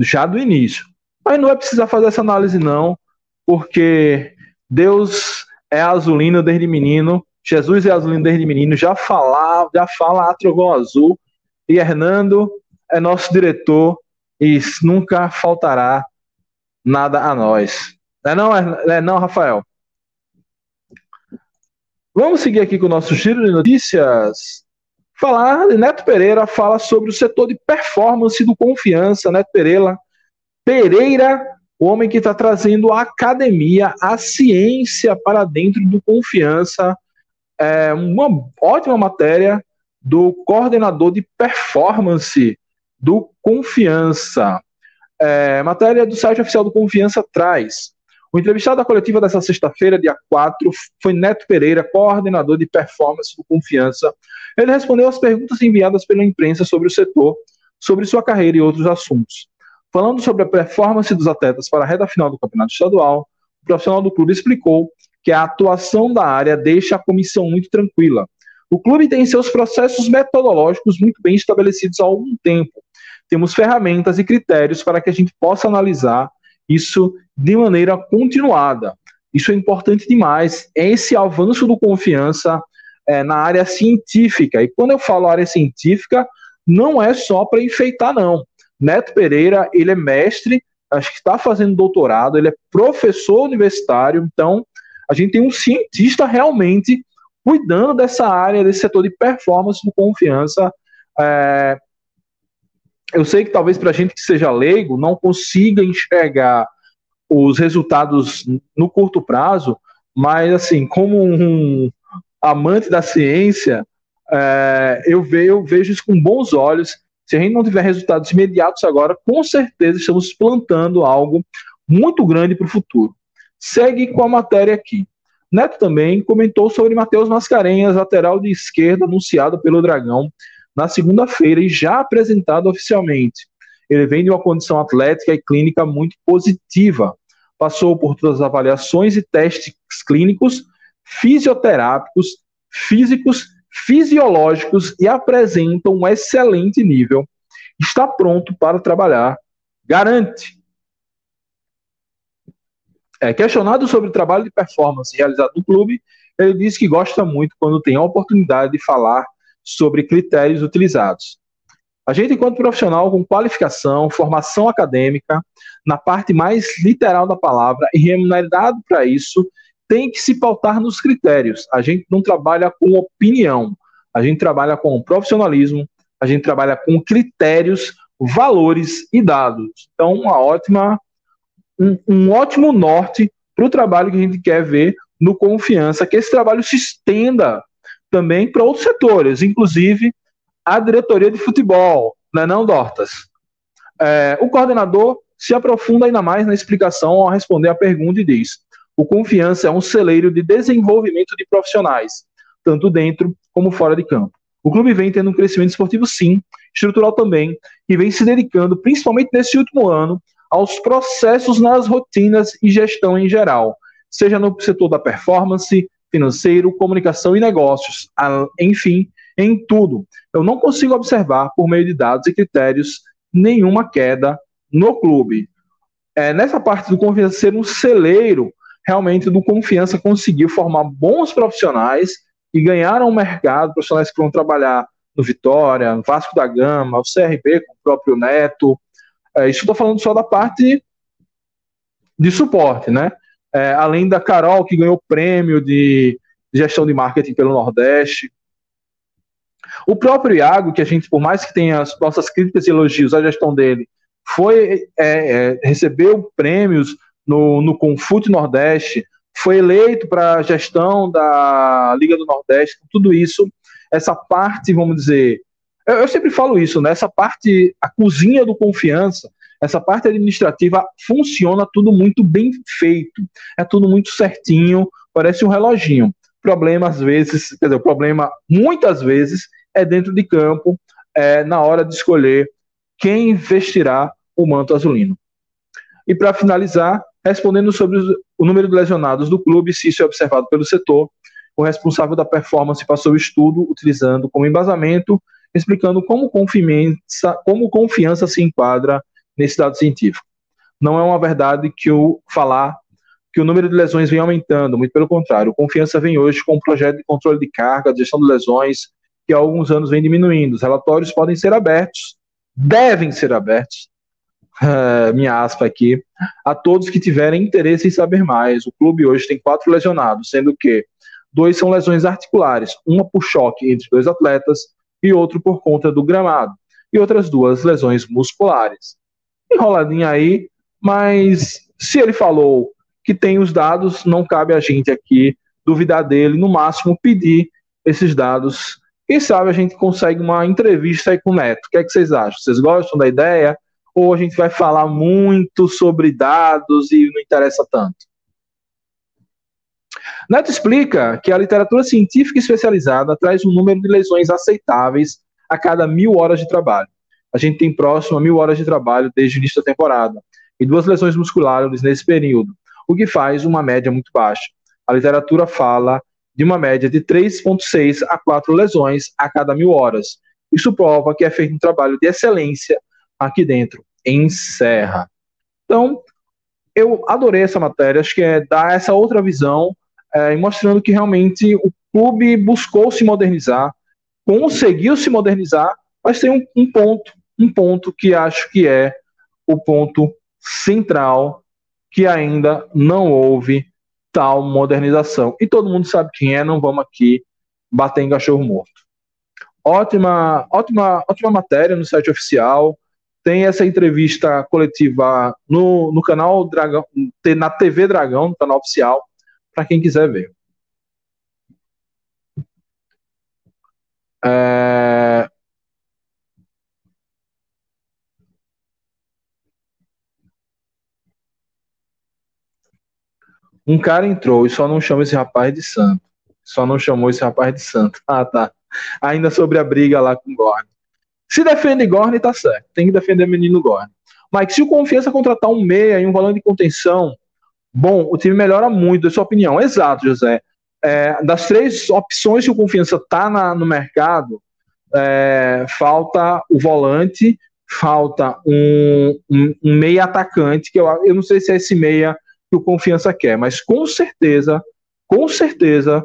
já do início. Mas não é precisar fazer essa análise, não, porque Deus é azulino desde menino, Jesus é azulino desde menino, já falava, já fala Atrogão Azul, e Hernando é nosso diretor e nunca faltará nada a nós. Não é não, é não Rafael? Vamos seguir aqui com o nosso giro de notícias. Falar, Neto Pereira fala sobre o setor de performance do Confiança. Neto Pereira, Pereira, o homem que está trazendo a academia, a ciência para dentro do Confiança. É uma ótima matéria do coordenador de performance do Confiança. É, matéria do site oficial do Confiança traz. O entrevistado da coletiva dessa sexta-feira, dia 4, foi Neto Pereira, coordenador de performance do Confiança. Ele respondeu às perguntas enviadas pela imprensa sobre o setor, sobre sua carreira e outros assuntos. Falando sobre a performance dos atletas para a reta final do campeonato estadual, o profissional do clube explicou que a atuação da área deixa a comissão muito tranquila. O clube tem seus processos metodológicos muito bem estabelecidos há algum tempo. Temos ferramentas e critérios para que a gente possa analisar isso de maneira continuada. Isso é importante demais. Esse avanço do confiança é, na área científica. E quando eu falo área científica, não é só para enfeitar, não. Neto Pereira, ele é mestre, acho que está fazendo doutorado, ele é professor universitário, então a gente tem um cientista realmente cuidando dessa área, desse setor de performance do confiança. É, eu sei que talvez para a gente que seja leigo não consiga enxergar os resultados no curto prazo, mas assim, como um amante da ciência, é, eu, vejo, eu vejo isso com bons olhos. Se a gente não tiver resultados imediatos agora, com certeza estamos plantando algo muito grande para o futuro. Segue com a matéria aqui. Neto também comentou sobre Matheus Mascarenhas, lateral de esquerda, anunciado pelo Dragão na segunda-feira e já apresentado oficialmente. Ele vem de uma condição atlética e clínica muito positiva. Passou por todas as avaliações e testes clínicos, fisioterápicos, físicos, fisiológicos e apresenta um excelente nível. Está pronto para trabalhar. Garante. É, questionado sobre o trabalho de performance realizado no clube, ele disse que gosta muito quando tem a oportunidade de falar sobre critérios utilizados. A gente, enquanto profissional com qualificação, formação acadêmica, na parte mais literal da palavra e remunerado para isso, tem que se pautar nos critérios. A gente não trabalha com opinião, a gente trabalha com profissionalismo, a gente trabalha com critérios, valores e dados. Então, uma ótima, um, um ótimo norte para o trabalho que a gente quer ver no Confiança, que esse trabalho se estenda também para outros setores, inclusive a diretoria de futebol, não é não, Dortas? É, o coordenador se aprofunda ainda mais na explicação ao responder à pergunta e diz: o Confiança é um celeiro de desenvolvimento de profissionais, tanto dentro como fora de campo. O clube vem tendo um crescimento esportivo, sim, estrutural também, e vem se dedicando, principalmente nesse último ano, aos processos nas rotinas e gestão em geral, seja no setor da performance, financeiro, comunicação e negócios, enfim, em tudo. Eu não consigo observar, por meio de dados e critérios, nenhuma queda no clube. É, nessa parte do confiança ser um celeiro, realmente, do confiança conseguiu formar bons profissionais e ganharam o mercado, profissionais que vão trabalhar no Vitória, no Vasco da Gama, o CRB com o próprio Neto. É, isso estou falando só da parte de suporte, né? É, além da Carol, que ganhou prêmio de gestão de marketing pelo Nordeste. O próprio Iago, que a gente, por mais que tenha as nossas críticas e elogios à gestão dele, foi é, é, recebeu prêmios no, no Confute Nordeste, foi eleito para a gestão da Liga do Nordeste, tudo isso, essa parte, vamos dizer, eu, eu sempre falo isso, né? Essa parte, a cozinha do confiança, essa parte administrativa funciona tudo muito bem feito, é tudo muito certinho, parece um reloginho. Problema, às vezes, quer dizer, o problema, muitas vezes, é dentro de campo, é, na hora de escolher quem vestirá o manto azulino. E para finalizar, respondendo sobre o número de lesionados do clube, se isso é observado pelo setor, o responsável da performance passou o estudo utilizando como embasamento, explicando como confiança, como confiança se enquadra nesse dado científico. Não é uma verdade que o falar que o número de lesões vem aumentando, muito pelo contrário. Confiança vem hoje com um projeto de controle de carga, gestão de lesões, que há alguns anos vem diminuindo. Os relatórios podem ser abertos, devem ser abertos, uh, minha aspa aqui, a todos que tiverem interesse em saber mais. O clube hoje tem quatro lesionados, sendo que dois são lesões articulares, uma por choque entre dois atletas e outro por conta do gramado, e outras duas lesões musculares. Enroladinha aí, mas se ele falou que tem os dados, não cabe a gente aqui duvidar dele, no máximo pedir esses dados. Quem sabe a gente consegue uma entrevista aí com o Neto. O que, é que vocês acham? Vocês gostam da ideia? ou a gente vai falar muito sobre dados e não interessa tanto? Neto explica que a literatura científica especializada traz um número de lesões aceitáveis a cada mil horas de trabalho. A gente tem próximo a mil horas de trabalho desde o início da temporada, e duas lesões musculares nesse período, o que faz uma média muito baixa. A literatura fala de uma média de 3,6 a 4 lesões a cada mil horas. Isso prova que é feito um trabalho de excelência aqui dentro encerra. Então, eu adorei essa matéria, acho que é dar essa outra visão é, mostrando que realmente o clube buscou se modernizar, conseguiu se modernizar, mas tem um, um ponto, um ponto que acho que é o ponto central que ainda não houve tal modernização. E todo mundo sabe quem é, não vamos aqui bater em cachorro morto. Ótima, ótima, ótima matéria no site oficial tem essa entrevista coletiva no, no canal Dragão, na TV Dragão, no canal oficial, para quem quiser ver. É... Um cara entrou e só não chama esse rapaz de santo. Só não chamou esse rapaz de santo. Ah, tá. Ainda sobre a briga lá com o Gordon. Se defende Gorne, tá certo. Tem que defender o menino Gorne. Mas se o Confiança contratar um meia e um valor de contenção, bom, o time melhora muito, é sua opinião. Exato, José. É, das três opções que o Confiança tá na, no mercado, é, falta o volante, falta um, um, um, meia atacante, que eu, eu não sei se é esse meia que o Confiança quer, mas com certeza, com certeza,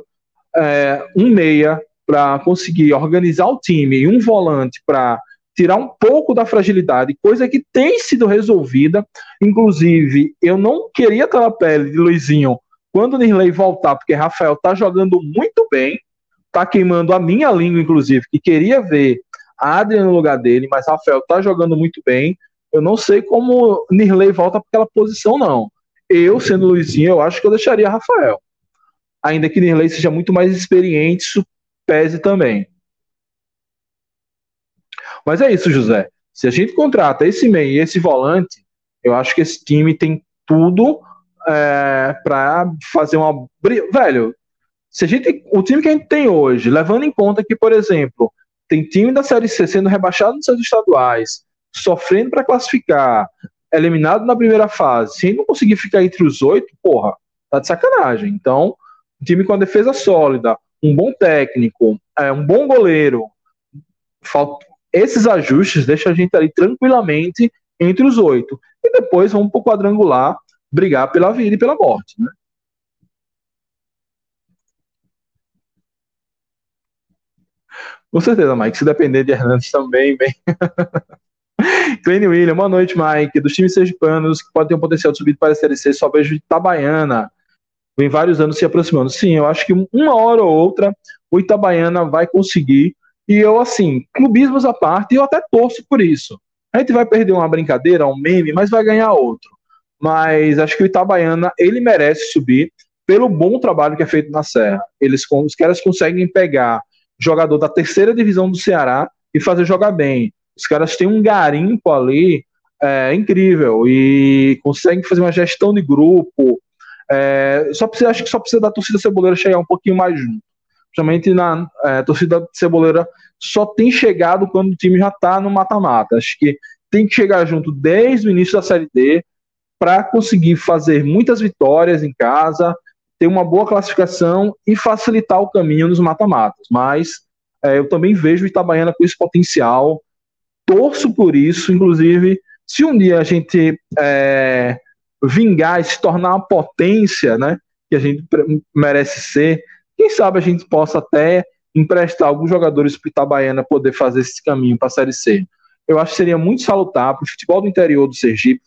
é, um meia para conseguir organizar o time e um volante para tirar um pouco da fragilidade, coisa que tem sido resolvida. Inclusive, eu não queria na pele de Luizinho quando o Nirley voltar, porque Rafael tá jogando muito bem, tá queimando a minha língua, inclusive, que queria ver a Adrian no lugar dele, mas Rafael tá jogando muito bem. Eu não sei como Nirley volta para aquela posição, não. Eu, sendo Luizinho, eu acho que eu deixaria Rafael. Ainda que Nirley seja muito mais experiente, pese também. Mas é isso, José. Se a gente contrata esse meio e esse volante, eu acho que esse time tem tudo é, para fazer uma. Velho, se a gente. O time que a gente tem hoje, levando em conta que, por exemplo, tem time da Série C sendo rebaixado nos seus estaduais, sofrendo para classificar, eliminado na primeira fase, sem não conseguir ficar entre os oito, porra, tá de sacanagem. Então, um time com a defesa sólida, um bom técnico, é, um bom goleiro, esses ajustes deixam a gente ali tranquilamente entre os oito. E depois vamos para o quadrangular brigar pela vida e pela morte. Né? Com certeza, Mike. Se depender de Hernandes também, bem. Clênio William, boa noite, Mike. Dos times sergipanos que podem ter um potencial de subir para a Série C, só vejo Itabaiana vem vários anos se aproximando. Sim, eu acho que uma hora ou outra o Itabaiana vai conseguir. E eu, assim, clubismos à parte, eu até torço por isso. A gente vai perder uma brincadeira, um meme, mas vai ganhar outro. Mas acho que o Itabaiana, ele merece subir pelo bom trabalho que é feito na Serra. Eles, os caras conseguem pegar jogador da terceira divisão do Ceará e fazer jogar bem. Os caras têm um garimpo ali é, incrível e conseguem fazer uma gestão de grupo. É, só precisa, acho que só precisa da torcida ceboleira chegar um pouquinho mais junto. Principalmente na é, torcida ceboleira só tem chegado quando o time já está no mata-mata. Acho que tem que chegar junto desde o início da Série D para conseguir fazer muitas vitórias em casa, ter uma boa classificação e facilitar o caminho nos mata-matas. Mas é, eu também vejo o Itabaiana com esse potencial, torço por isso, inclusive, se um dia a gente é, vingar e se tornar uma potência, né, que a gente merece ser, quem sabe a gente possa até emprestar alguns jogadores para Itabaiana poder fazer esse caminho para a Série C. Eu acho que seria muito salutar para o futebol do interior do Sergipe,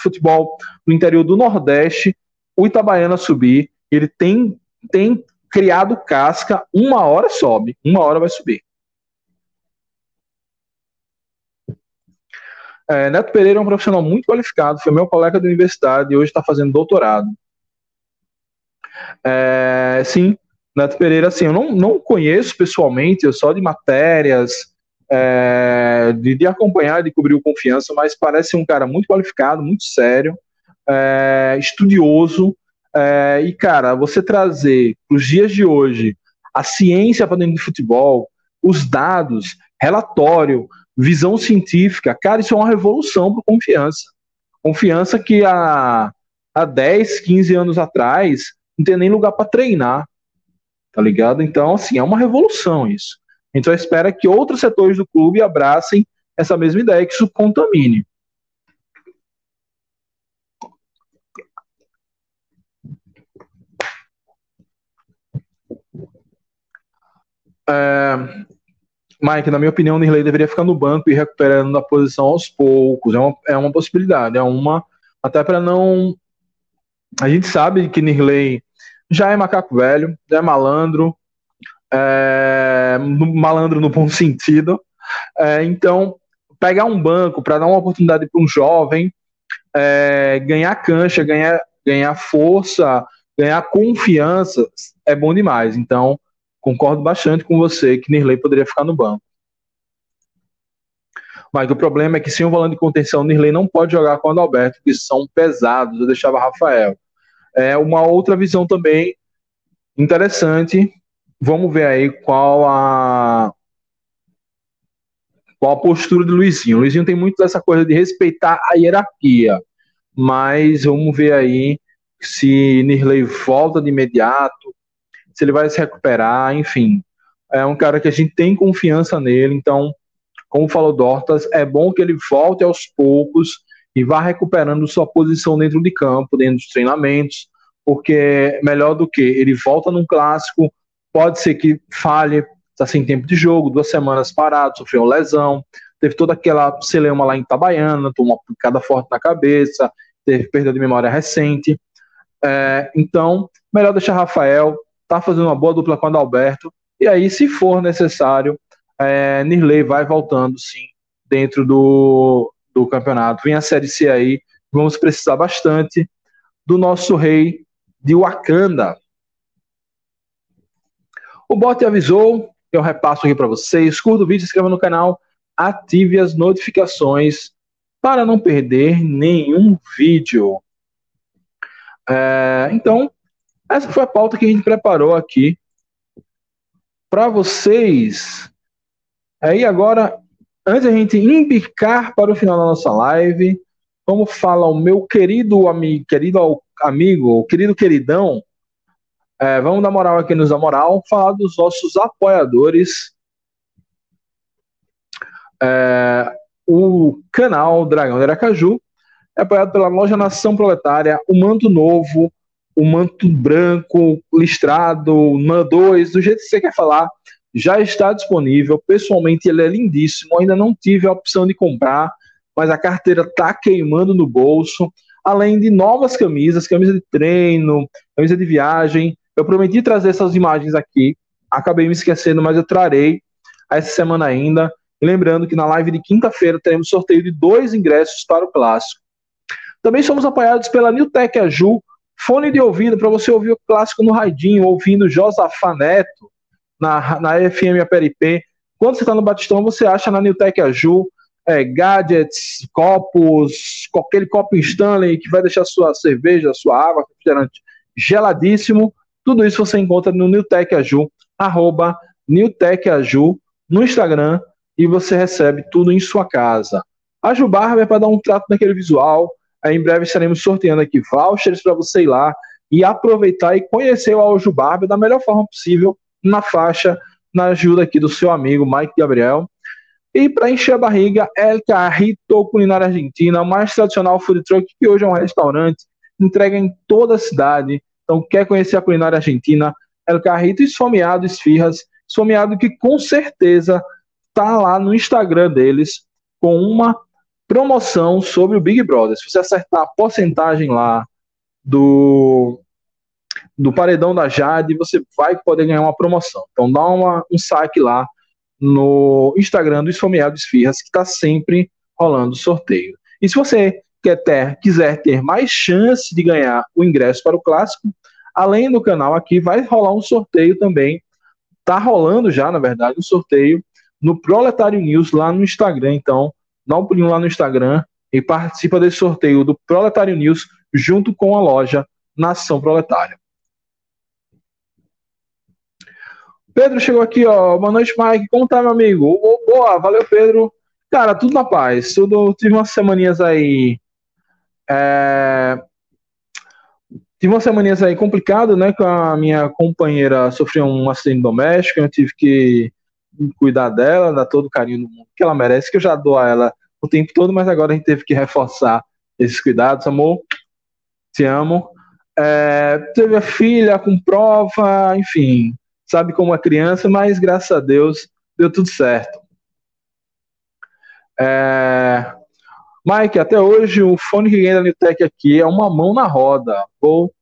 futebol do interior do Nordeste, o Itabaiana subir. Ele tem, tem criado casca, uma hora sobe, uma hora vai subir. É, Neto Pereira é um profissional muito qualificado, foi meu colega da universidade e hoje está fazendo doutorado. É, sim, Neto Pereira, assim, eu não, não conheço pessoalmente, eu só de matérias, é, de, de, acompanhar, de cobrir o confiança, mas parece um cara muito qualificado, muito sério, é, estudioso. É, e, cara, você trazer para os dias de hoje a ciência para dentro do futebol, os dados, relatório, visão científica, cara, isso é uma revolução para confiança. Confiança que há, há 10, 15 anos atrás não tem nem lugar para treinar, tá ligado? Então, assim, é uma revolução isso. Então, espera que outros setores do clube abracem essa mesma ideia, que isso contamine. É, Mike, na minha opinião, o Nirley deveria ficar no banco e recuperando a posição aos poucos. É uma, é uma possibilidade, é uma. Até para não. A gente sabe que Nirley já é macaco velho, já é malandro, é, malandro no bom sentido. É, então, pegar um banco para dar uma oportunidade para um jovem é, ganhar cancha, ganhar, ganhar força, ganhar confiança, é bom demais. Então, concordo bastante com você que Nirley poderia ficar no banco. Mas o problema é que sem o volante de contenção, Nirley não pode jogar com o Adalberto, que são pesados. Eu deixava Rafael. É uma outra visão também interessante. Vamos ver aí qual a qual a postura de Luizinho. O Luizinho tem muito dessa coisa de respeitar a hierarquia, mas vamos ver aí se Nirley volta de imediato, se ele vai se recuperar, enfim. É um cara que a gente tem confiança nele, então, como falou Dortas, é bom que ele volte aos poucos e vá recuperando sua posição dentro de campo, dentro dos treinamentos, porque melhor do que ele volta num clássico, pode ser que falhe, está sem tempo de jogo, duas semanas parado, sofreu lesão, teve toda aquela celeuma lá em Itabaiana, tomou uma picada forte na cabeça, teve perda de memória recente. É, então, melhor deixar Rafael, tá fazendo uma boa dupla com o Adalberto. E aí, se for necessário, é, Nirley vai voltando, sim, dentro do, do campeonato. Vem a Série C aí, vamos precisar bastante do nosso rei de Wakanda. O bot avisou, eu repasso aqui para vocês. Curta o vídeo, se inscreva no canal, ative as notificações para não perder nenhum vídeo. É, então, essa foi a pauta que a gente preparou aqui para vocês. Aí agora, antes a gente embicar para o final da nossa live, como fala o meu querido amigo, querido amigo, querido queridão, é, vamos dar moral aqui nos da moral, falar dos nossos apoiadores. É, o canal Dragão de Aracaju é apoiado pela loja Nação Proletária, o Manto Novo, o manto branco, listrado, NAN 2, do jeito que você quer falar, já está disponível. Pessoalmente, ele é lindíssimo. Ainda não tive a opção de comprar, mas a carteira tá queimando no bolso. Além de novas camisas, camisa de treino, camisa de viagem. Eu prometi trazer essas imagens aqui, acabei me esquecendo, mas eu trarei essa semana ainda. Lembrando que na live de quinta-feira teremos sorteio de dois ingressos para o clássico. Também somos apoiados pela Newtec Aju, fone de ouvido para você ouvir o clássico no Raidinho, ouvindo Josafá Neto na, na FM Aperipê. Quando você está no Batistão, você acha na Newtec Aju é, gadgets, copos, aquele copo Stanley que vai deixar sua cerveja, sua água, refrigerante geladíssimo. Tudo isso você encontra no Newtec Aju, arroba Newtec Aju, no Instagram, e você recebe tudo em sua casa. A Jubarba é para dar um trato naquele visual. Em breve estaremos sorteando aqui vouchers para você ir lá e aproveitar e conhecer o Aljo Barber da melhor forma possível, na faixa, na ajuda aqui do seu amigo Mike Gabriel. E para encher a barriga, El Carrito Culinária Argentina, o mais tradicional food truck que hoje é um restaurante, entrega em toda a cidade. Então, quer conhecer a culinária argentina? El Carrito Esfomeado Esfirras, Esfomeado que com certeza tá lá no Instagram deles com uma promoção sobre o Big Brother. Se você acertar a porcentagem lá do do paredão da Jade, você vai poder ganhar uma promoção. Então dá uma, um saque lá no Instagram do Esfomeado Esfirras, que está sempre rolando sorteio. E se você quer ter, quiser ter mais chance de ganhar o ingresso para o clássico, além do canal aqui, vai rolar um sorteio também. Tá rolando já, na verdade, um sorteio no Proletário News lá no Instagram. Então, dá um pulinho lá no Instagram e participa desse sorteio do Proletário News junto com a loja Nação Proletária. Pedro chegou aqui, ó. Boa noite, Mike. Como tá, meu amigo? Boa, valeu, Pedro. Cara, tudo na paz. Tudo, tive umas semaninhas aí. É... Tive umas semaninhas aí complicado, né? Com a minha companheira sofreu um acidente doméstico. Eu tive que cuidar dela, dar todo o carinho do mundo que ela merece, que eu já dou a ela o tempo todo, mas agora a gente teve que reforçar esses cuidados, amor. Te amo. É, teve a filha com prova, enfim, sabe como a criança, mas graças a Deus deu tudo certo. É... Mike, até hoje o fone que ganha da Newtec aqui é uma mão na roda. Vou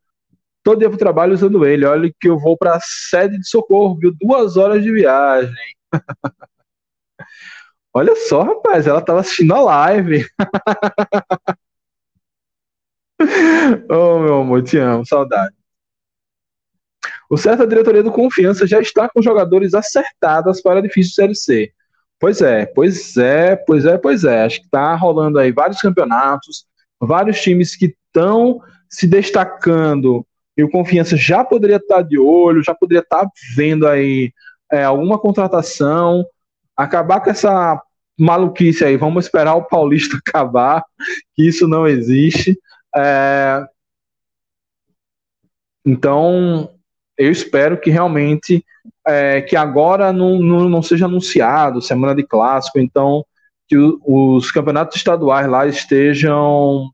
todo dia para o trabalho usando ele. Olha que eu vou para a sede de socorro, viu? Duas horas de viagem. Olha só, rapaz, ela estava assistindo a live. oh, meu amor, te amo, saudade. O certo, a diretoria do Confiança já está com jogadores acertados para a difícil Série C. Pois é, pois é, pois é, pois é. Acho que está rolando aí vários campeonatos, vários times que estão se destacando e o Confiança já poderia estar tá de olho, já poderia estar tá vendo aí é, alguma contratação, acabar com essa maluquice aí. Vamos esperar o Paulista acabar, que isso não existe. É... Então, eu espero que realmente é, que agora não, não, não, seja anunciado semana de clássico, então que o, os campeonatos estaduais lá estejam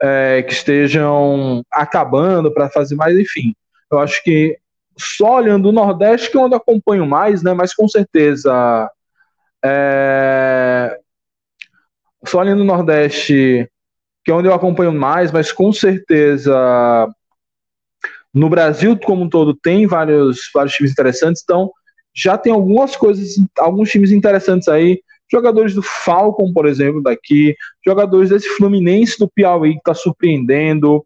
é, que estejam acabando para fazer mais, enfim. Eu acho que só olhando o Nordeste que é onde eu acompanho mais, né? Mas com certeza é, só olhando o Nordeste que é onde eu acompanho mais, mas com certeza no Brasil como um todo tem vários, vários times interessantes, então já tem algumas coisas, alguns times interessantes aí. Jogadores do Falcon, por exemplo, daqui, jogadores desse Fluminense do Piauí que está surpreendendo,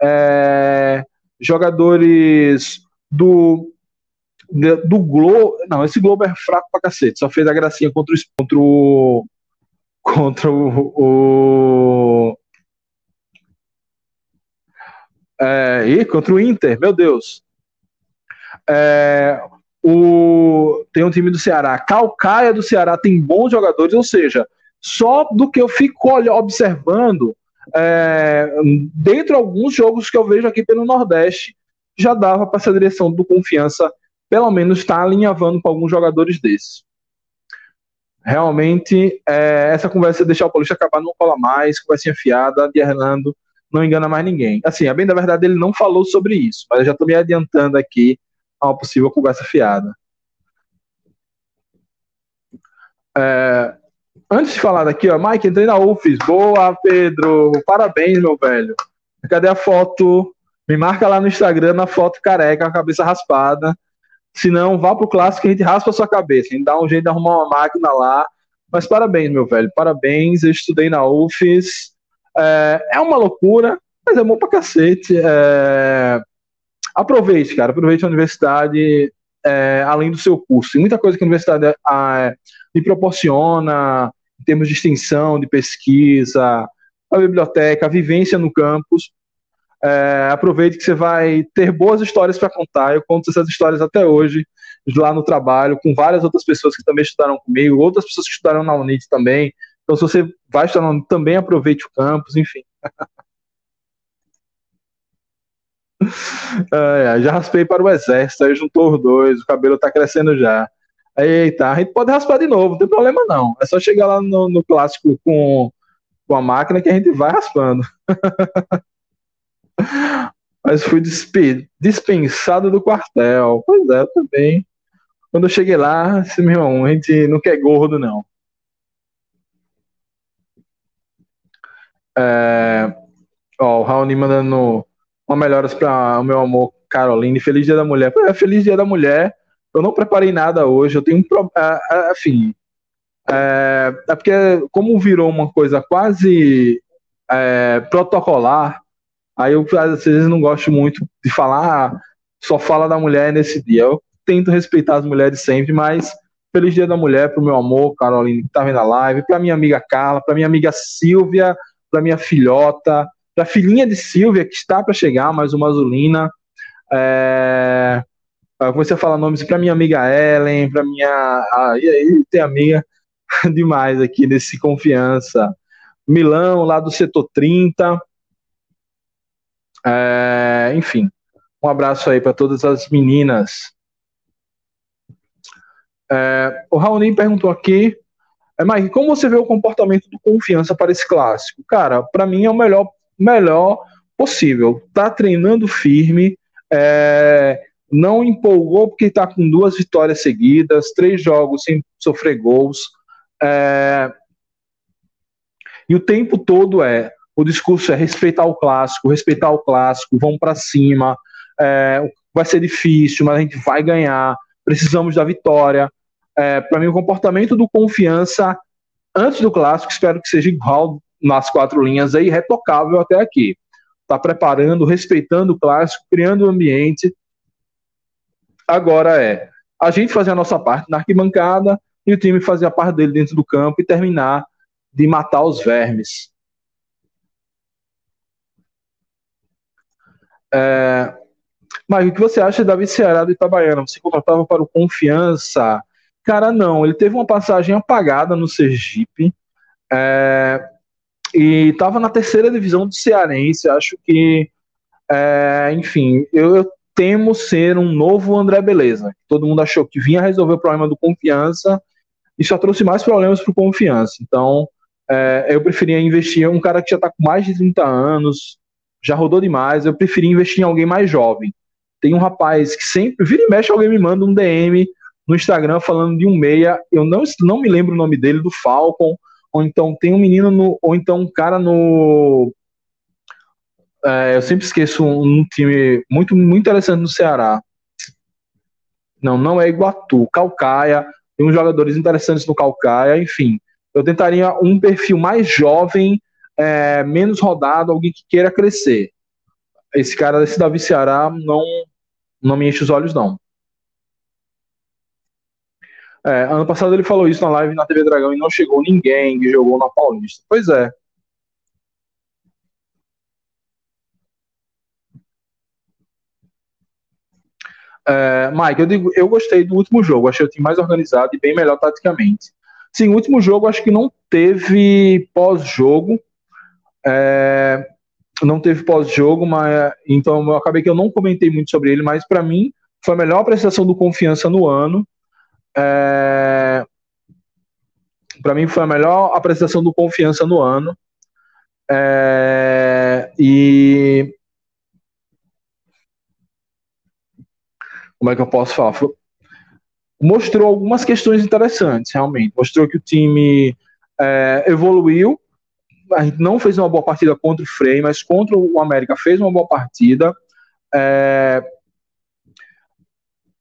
é, jogadores do do Globo. Não, esse Globo é fraco pra cacete. Só fez a gracinha contra o. Contra o. Contra o, o é, e contra o Inter, meu Deus. É, o, tem um time do Ceará, Calcaia do Ceará tem bons jogadores, ou seja, só do que eu fico observando, é, dentro de alguns jogos que eu vejo aqui pelo Nordeste, já dava para essa direção do confiança, pelo menos estar tá alinhavando com alguns jogadores desses. Realmente, é, essa conversa de deixar o Paulista acabar não cola mais, conversinha fiada, de Hernando não engana mais ninguém. Assim, a bem da verdade, ele não falou sobre isso, mas eu já estou me adiantando aqui a uma possível conversa fiada. É, antes de falar daqui, ó, Mike, entrei na UFES. Boa, Pedro. Parabéns, meu velho. Cadê a foto? Me marca lá no Instagram na foto careca, a cabeça raspada. Se não, vá pro clássico e a gente raspa a sua cabeça. A gente dá um jeito de arrumar uma máquina lá. Mas parabéns, meu velho. Parabéns. Eu estudei na UFES. É, é uma loucura, mas é bom pra cacete. É... Aproveite, cara. Aproveite a universidade é, além do seu curso. Tem muita coisa que a universidade é, lhe proporciona em termos de extensão, de pesquisa, a biblioteca, a vivência no campus. É, aproveite que você vai ter boas histórias para contar. Eu conto essas histórias até hoje, lá no trabalho, com várias outras pessoas que também estudaram comigo, outras pessoas que estudaram na UNIT também. Então, se você vai estudar na UNIT, também aproveite o campus, enfim. é, já raspei para o exército, aí juntou os dois, o cabelo tá crescendo já. Eita, a gente pode raspar de novo, não tem problema não. É só chegar lá no, no clássico com, com a máquina que a gente vai raspando. Mas fui dispensado do quartel. Pois é, também. Quando eu cheguei lá, assim, meu irmão, a gente não quer gordo, não. É, ó, o Raoni mandando uma melhoras para o meu amor Caroline. Feliz Dia da Mulher. É, feliz Dia da Mulher. Eu não preparei nada hoje. Eu tenho um problema. Enfim. É, é, porque, como virou uma coisa quase é, protocolar, aí eu às vezes não gosto muito de falar, ah, só fala da mulher nesse dia. Eu tento respeitar as mulheres sempre, mas feliz dia da mulher pro meu amor, Caroline, que tá vendo a live, pra minha amiga Carla, pra minha amiga Silvia, pra minha filhota, pra filhinha de Silvia, que está para chegar, mais uma azulina. É... Eu comecei a falar nomes para minha amiga Ellen, para minha. Ah, e aí, tem amiga demais aqui nesse confiança. Milão, lá do setor 30. É, enfim, um abraço aí para todas as meninas. É, o Raoni perguntou aqui, é, Mike, como você vê o comportamento do confiança para esse clássico? Cara, para mim é o melhor, melhor possível. Tá treinando firme, é, não empolgou porque está com duas vitórias seguidas, três jogos sem sofrer gols. É, e o tempo todo é o discurso é respeitar o clássico, respeitar o clássico, vamos para cima, é, vai ser difícil, mas a gente vai ganhar, precisamos da vitória. É, para mim, o comportamento do confiança antes do clássico, espero que seja igual nas quatro linhas aí, retocável até aqui. Está preparando, respeitando o clássico, criando o ambiente. Agora é a gente fazer a nossa parte na arquibancada e o time fazer a parte dele dentro do campo e terminar de matar os vermes. É, mas o que você acha da Davi Ceará do Itabaiana? Você contratava para o Confiança? Cara, não. Ele teve uma passagem apagada no Sergipe. É, e estava na terceira divisão do Cearense. Acho que, é, enfim, eu, eu, temo ser um novo André Beleza. Todo mundo achou que vinha resolver o problema do Confiança e só trouxe mais problemas para o Confiança. Então, é, eu preferia investir em um cara que já está com mais de 30 anos, já rodou demais, eu preferi investir em alguém mais jovem. Tem um rapaz que sempre, vira e mexe, alguém me manda um DM no Instagram falando de um meia, eu não, não me lembro o nome dele, do Falcon, ou então tem um menino, no, ou então um cara no. É, eu sempre esqueço um, um, time muito, muito interessante no Ceará. Não, não é Iguatu, Calcaia, tem uns jogadores interessantes no Calcaia, enfim. Eu tentaria um perfil mais jovem, é, menos rodado, alguém que queira crescer. Esse cara desse Davi Ceará não, não me enche os olhos, não. É, ano passado ele falou isso na live na TV Dragão e não chegou ninguém que jogou na Paulista. Pois é. É, Mike, eu, digo, eu gostei do último jogo, achei o time mais organizado e bem melhor taticamente. Sim, o último jogo acho que não teve pós-jogo. É, não teve pós-jogo, mas então eu acabei que eu não comentei muito sobre ele, mas para mim foi a melhor apreciação do confiança no ano. É, para mim foi a melhor apreciação do confiança no ano. É, e como é que eu posso falar? mostrou algumas questões interessantes, realmente. Mostrou que o time é, evoluiu. A gente não fez uma boa partida contra o Frei, mas contra o América fez uma boa partida. É,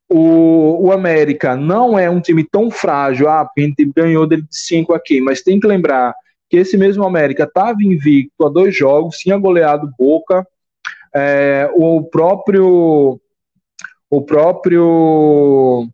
o, o América não é um time tão frágil, ah, a gente ganhou dele de 5 aqui, mas tem que lembrar que esse mesmo América estava invicto a dois jogos, tinha goleado Boca, é, o próprio o próprio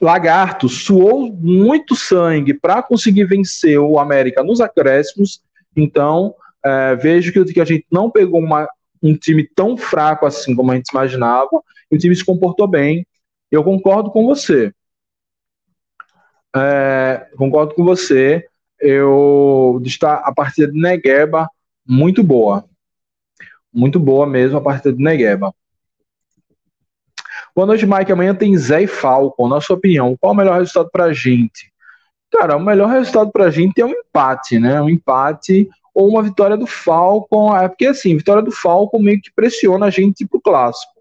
Lagarto suou muito sangue para conseguir vencer o América nos acréscimos. Então, é, vejo que, que a gente não pegou uma, um time tão fraco assim como a gente imaginava, e o time se comportou bem. Eu concordo com você. É, concordo com você. Eu está a partida de Negueba muito boa. Muito boa mesmo a partida de Negueba. Boa noite, Mike. Amanhã tem Zé e Falcon. Na sua opinião, qual o melhor resultado para a gente? Cara, o melhor resultado para a gente é um empate, né? Um empate ou uma vitória do Falcon. É porque, assim, vitória do Falcon meio que pressiona a gente pro clássico.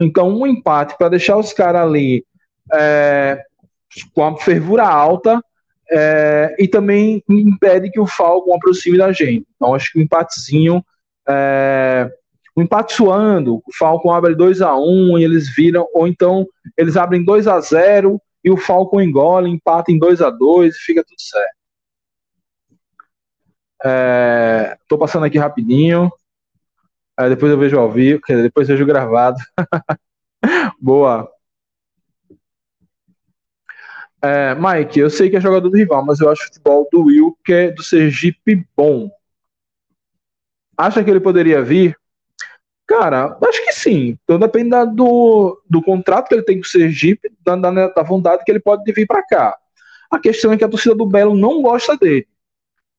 Então, um empate para deixar os caras ali é, com a fervura alta é, e também impede que o Falcon aproxime da gente. Então, acho que um empatezinho. É, um empate suando, o Falcon abre 2 a 1 e eles viram, ou então eles abrem 2 a 0 e o Falcon engole, empata em 2 a 2 e fica tudo certo. É, tô passando aqui rapidinho. É, depois eu vejo ao vivo, depois vejo gravado. Boa. É, Mike, eu sei que é jogador do rival, mas eu acho o futebol do que é do Sergipe, bom. Acha que ele poderia vir? Cara, acho que sim. Então depende do, do contrato que ele tem com o Sergipe, da, da, da vontade que ele pode vir para cá. A questão é que a torcida do Belo não gosta dele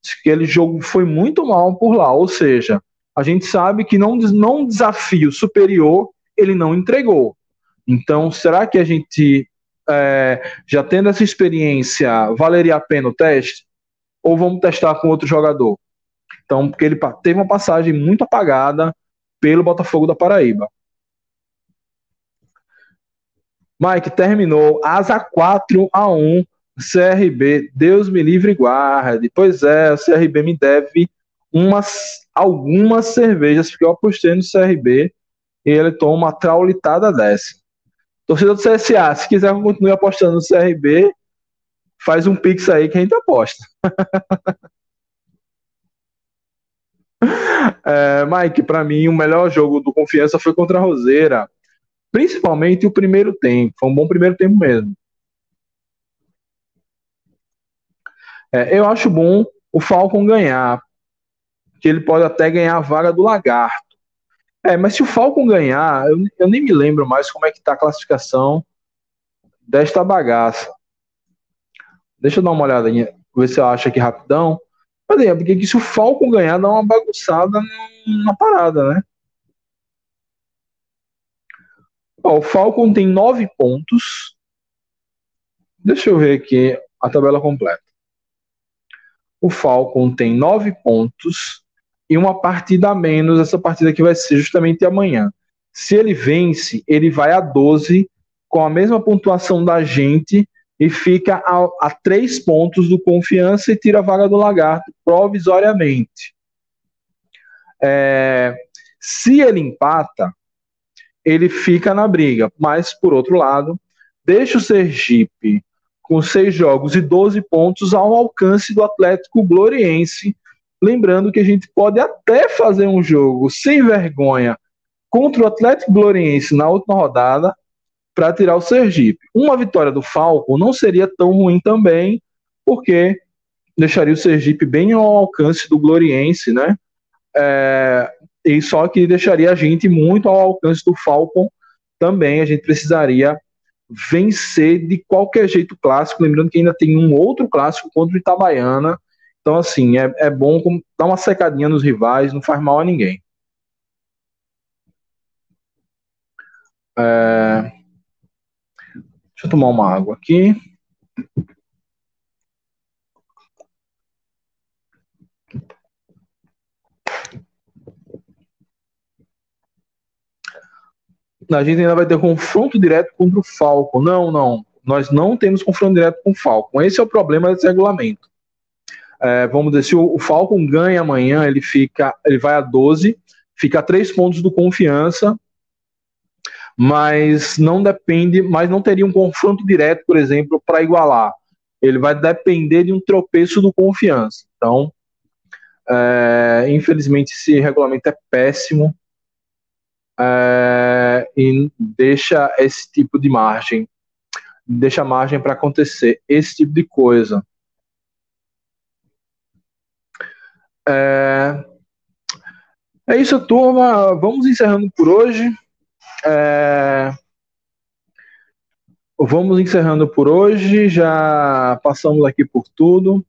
que aquele jogo foi muito mal por lá. Ou seja, a gente sabe que não, não desafio superior ele não entregou. Então, será que a gente, é, já tendo essa experiência, valeria a pena o teste? Ou vamos testar com outro jogador? Então, porque ele teve uma passagem muito apagada pelo Botafogo da Paraíba. Mike terminou asa 4 a 1 CRB, Deus me livre guarde. Pois é, o CRB me deve umas, algumas cervejas, porque eu apostei no CRB e ele toma uma traulitada dessa. Torcedor do CSA, se quiser que continue apostando no CRB, faz um pix aí que a gente aposta. é, Mike, para mim, o melhor jogo do Confiança foi contra a Roseira. Principalmente o primeiro tempo. Foi um bom primeiro tempo mesmo. É, eu acho bom o Falcon ganhar, que ele pode até ganhar a vaga do Lagarto. É, mas se o Falcon ganhar, eu, eu nem me lembro mais como é que tá a classificação desta bagaça. Deixa eu dar uma olhada, ver se eu acho aqui rapidão. Mas é, porque se o Falcon ganhar, dá uma bagunçada na parada, né? Ó, o Falcon tem nove pontos. Deixa eu ver aqui a tabela completa o Falcon tem nove pontos e uma partida a menos. Essa partida que vai ser justamente amanhã. Se ele vence, ele vai a 12 com a mesma pontuação da gente e fica a, a três pontos do Confiança e tira a vaga do Lagarto provisoriamente. É, se ele empata, ele fica na briga, mas por outro lado, deixa o Sergipe com seis jogos e 12 pontos ao alcance do Atlético Gloriense. Lembrando que a gente pode até fazer um jogo sem vergonha contra o Atlético Gloriense na última rodada para tirar o Sergipe. Uma vitória do Falco não seria tão ruim também, porque deixaria o Sergipe bem ao alcance do Gloriense, né? É, e só que deixaria a gente muito ao alcance do Falcon também. A gente precisaria vencer de qualquer jeito clássico, lembrando que ainda tem um outro clássico contra o Itabaiana. Então, assim, é, é bom dar uma secadinha nos rivais, não faz mal a ninguém. É... Deixa eu tomar uma água aqui. a gente ainda vai ter confronto direto contra o Falcon. Não, não. Nós não temos confronto direto com o Falcon. Esse é o problema desse regulamento. É, vamos dizer, se o, o Falcon ganha amanhã, ele fica, ele vai a 12, fica a 3 pontos do confiança mas não depende, mas não teria um confronto direto, por exemplo, para igualar. Ele vai depender de um tropeço do confiança. Então, é, infelizmente, esse regulamento é péssimo é, e deixa esse tipo de margem, deixa margem para acontecer esse tipo de coisa. É, é isso, turma. Vamos encerrando por hoje. É, vamos encerrando por hoje. Já passamos aqui por tudo.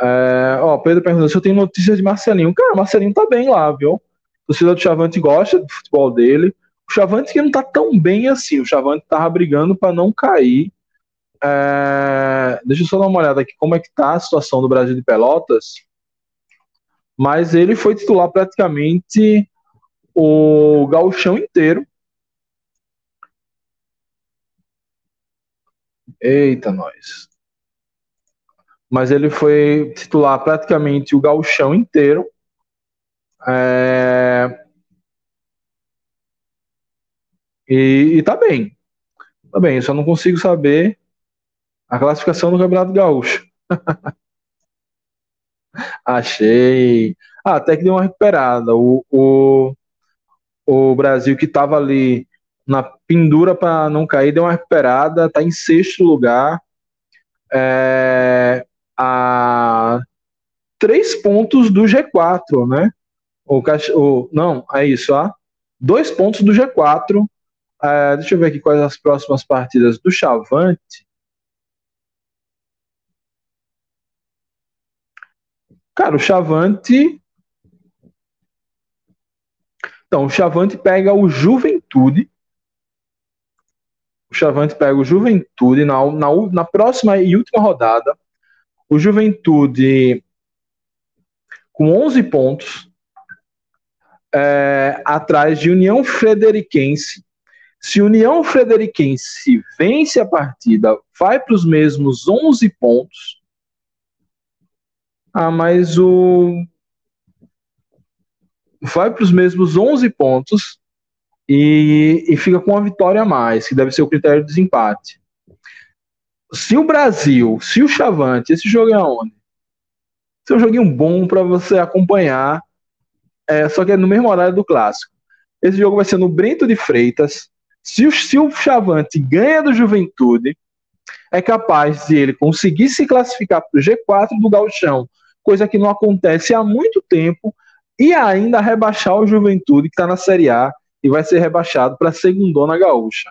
É, ó, Pedro perguntou se eu tenho notícias de Marcelinho. Cara, Marcelinho tá bem lá, viu? O torcedor do Chavante gosta do futebol dele. O Chavante que não tá tão bem assim. O Chavante tava brigando para não cair. É, deixa eu só dar uma olhada aqui como é que tá a situação do Brasil de Pelotas. Mas ele foi titular praticamente o gauchão inteiro. Eita, nós mas ele foi titular praticamente o gauchão inteiro. É... E, e tá bem. Tá bem, só não consigo saber a classificação do Campeonato Gaúcho. Achei. Ah, até que deu uma recuperada. O, o, o Brasil que estava ali na pendura para não cair deu uma recuperada, está em sexto lugar. É, a três pontos do G4, né? O, o, não, é isso, ó. Dois pontos do G4. É, deixa eu ver aqui quais as próximas partidas do Chavante. Cara, o Chavante. Então, o Chavante pega o Juventude. O Chavante pega o Juventude na, na, na próxima e última rodada. O Juventude com 11 pontos, é, atrás de União Frederiquense. Se União Frederiquense vence a partida, vai para os mesmos 11 pontos. Ah, mas o. Vai para os mesmos 11 pontos e, e fica com uma vitória a mais, que deve ser o critério de desempate se o Brasil, se o Chavante, esse jogo é onde? Esse é um joguinho bom para você acompanhar, é, só que é no mesmo horário do clássico. Esse jogo vai ser no Brento de Freitas. Se o, se o Chavante ganha do Juventude, é capaz de ele conseguir se classificar para o G4 do Gauchão, coisa que não acontece há muito tempo, e ainda rebaixar o Juventude, que está na Série A, e vai ser rebaixado para a segundona gaúcha.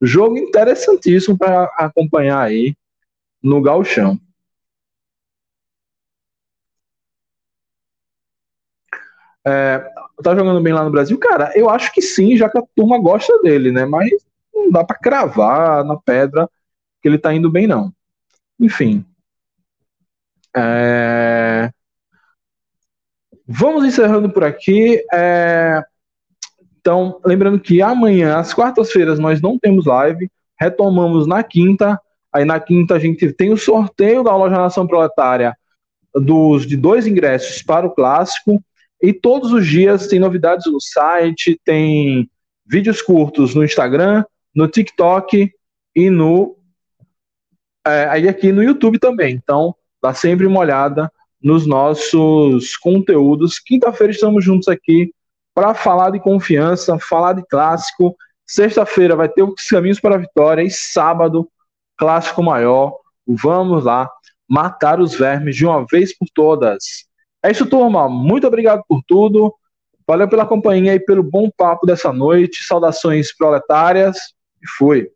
Jogo interessantíssimo para acompanhar aí no Galchão. É, tá jogando bem lá no Brasil? Cara, eu acho que sim, já que a turma gosta dele, né? Mas não dá para cravar na pedra que ele tá indo bem, não. Enfim. É... Vamos encerrando por aqui. É... Então, lembrando que amanhã, às quartas-feiras, nós não temos live, retomamos na quinta. Aí na quinta a gente tem o sorteio da loja Nação Proletária dos de dois ingressos para o clássico. E todos os dias tem novidades no site, tem vídeos curtos no Instagram, no TikTok e no é, aí aqui no YouTube também. Então, dá sempre uma olhada nos nossos conteúdos. Quinta-feira estamos juntos aqui para falar de confiança, falar de clássico. Sexta-feira vai ter os caminhos para a vitória e sábado, clássico maior. Vamos lá matar os vermes de uma vez por todas. É isso, turma. Muito obrigado por tudo. Valeu pela companhia e pelo bom papo dessa noite. Saudações proletárias e fui.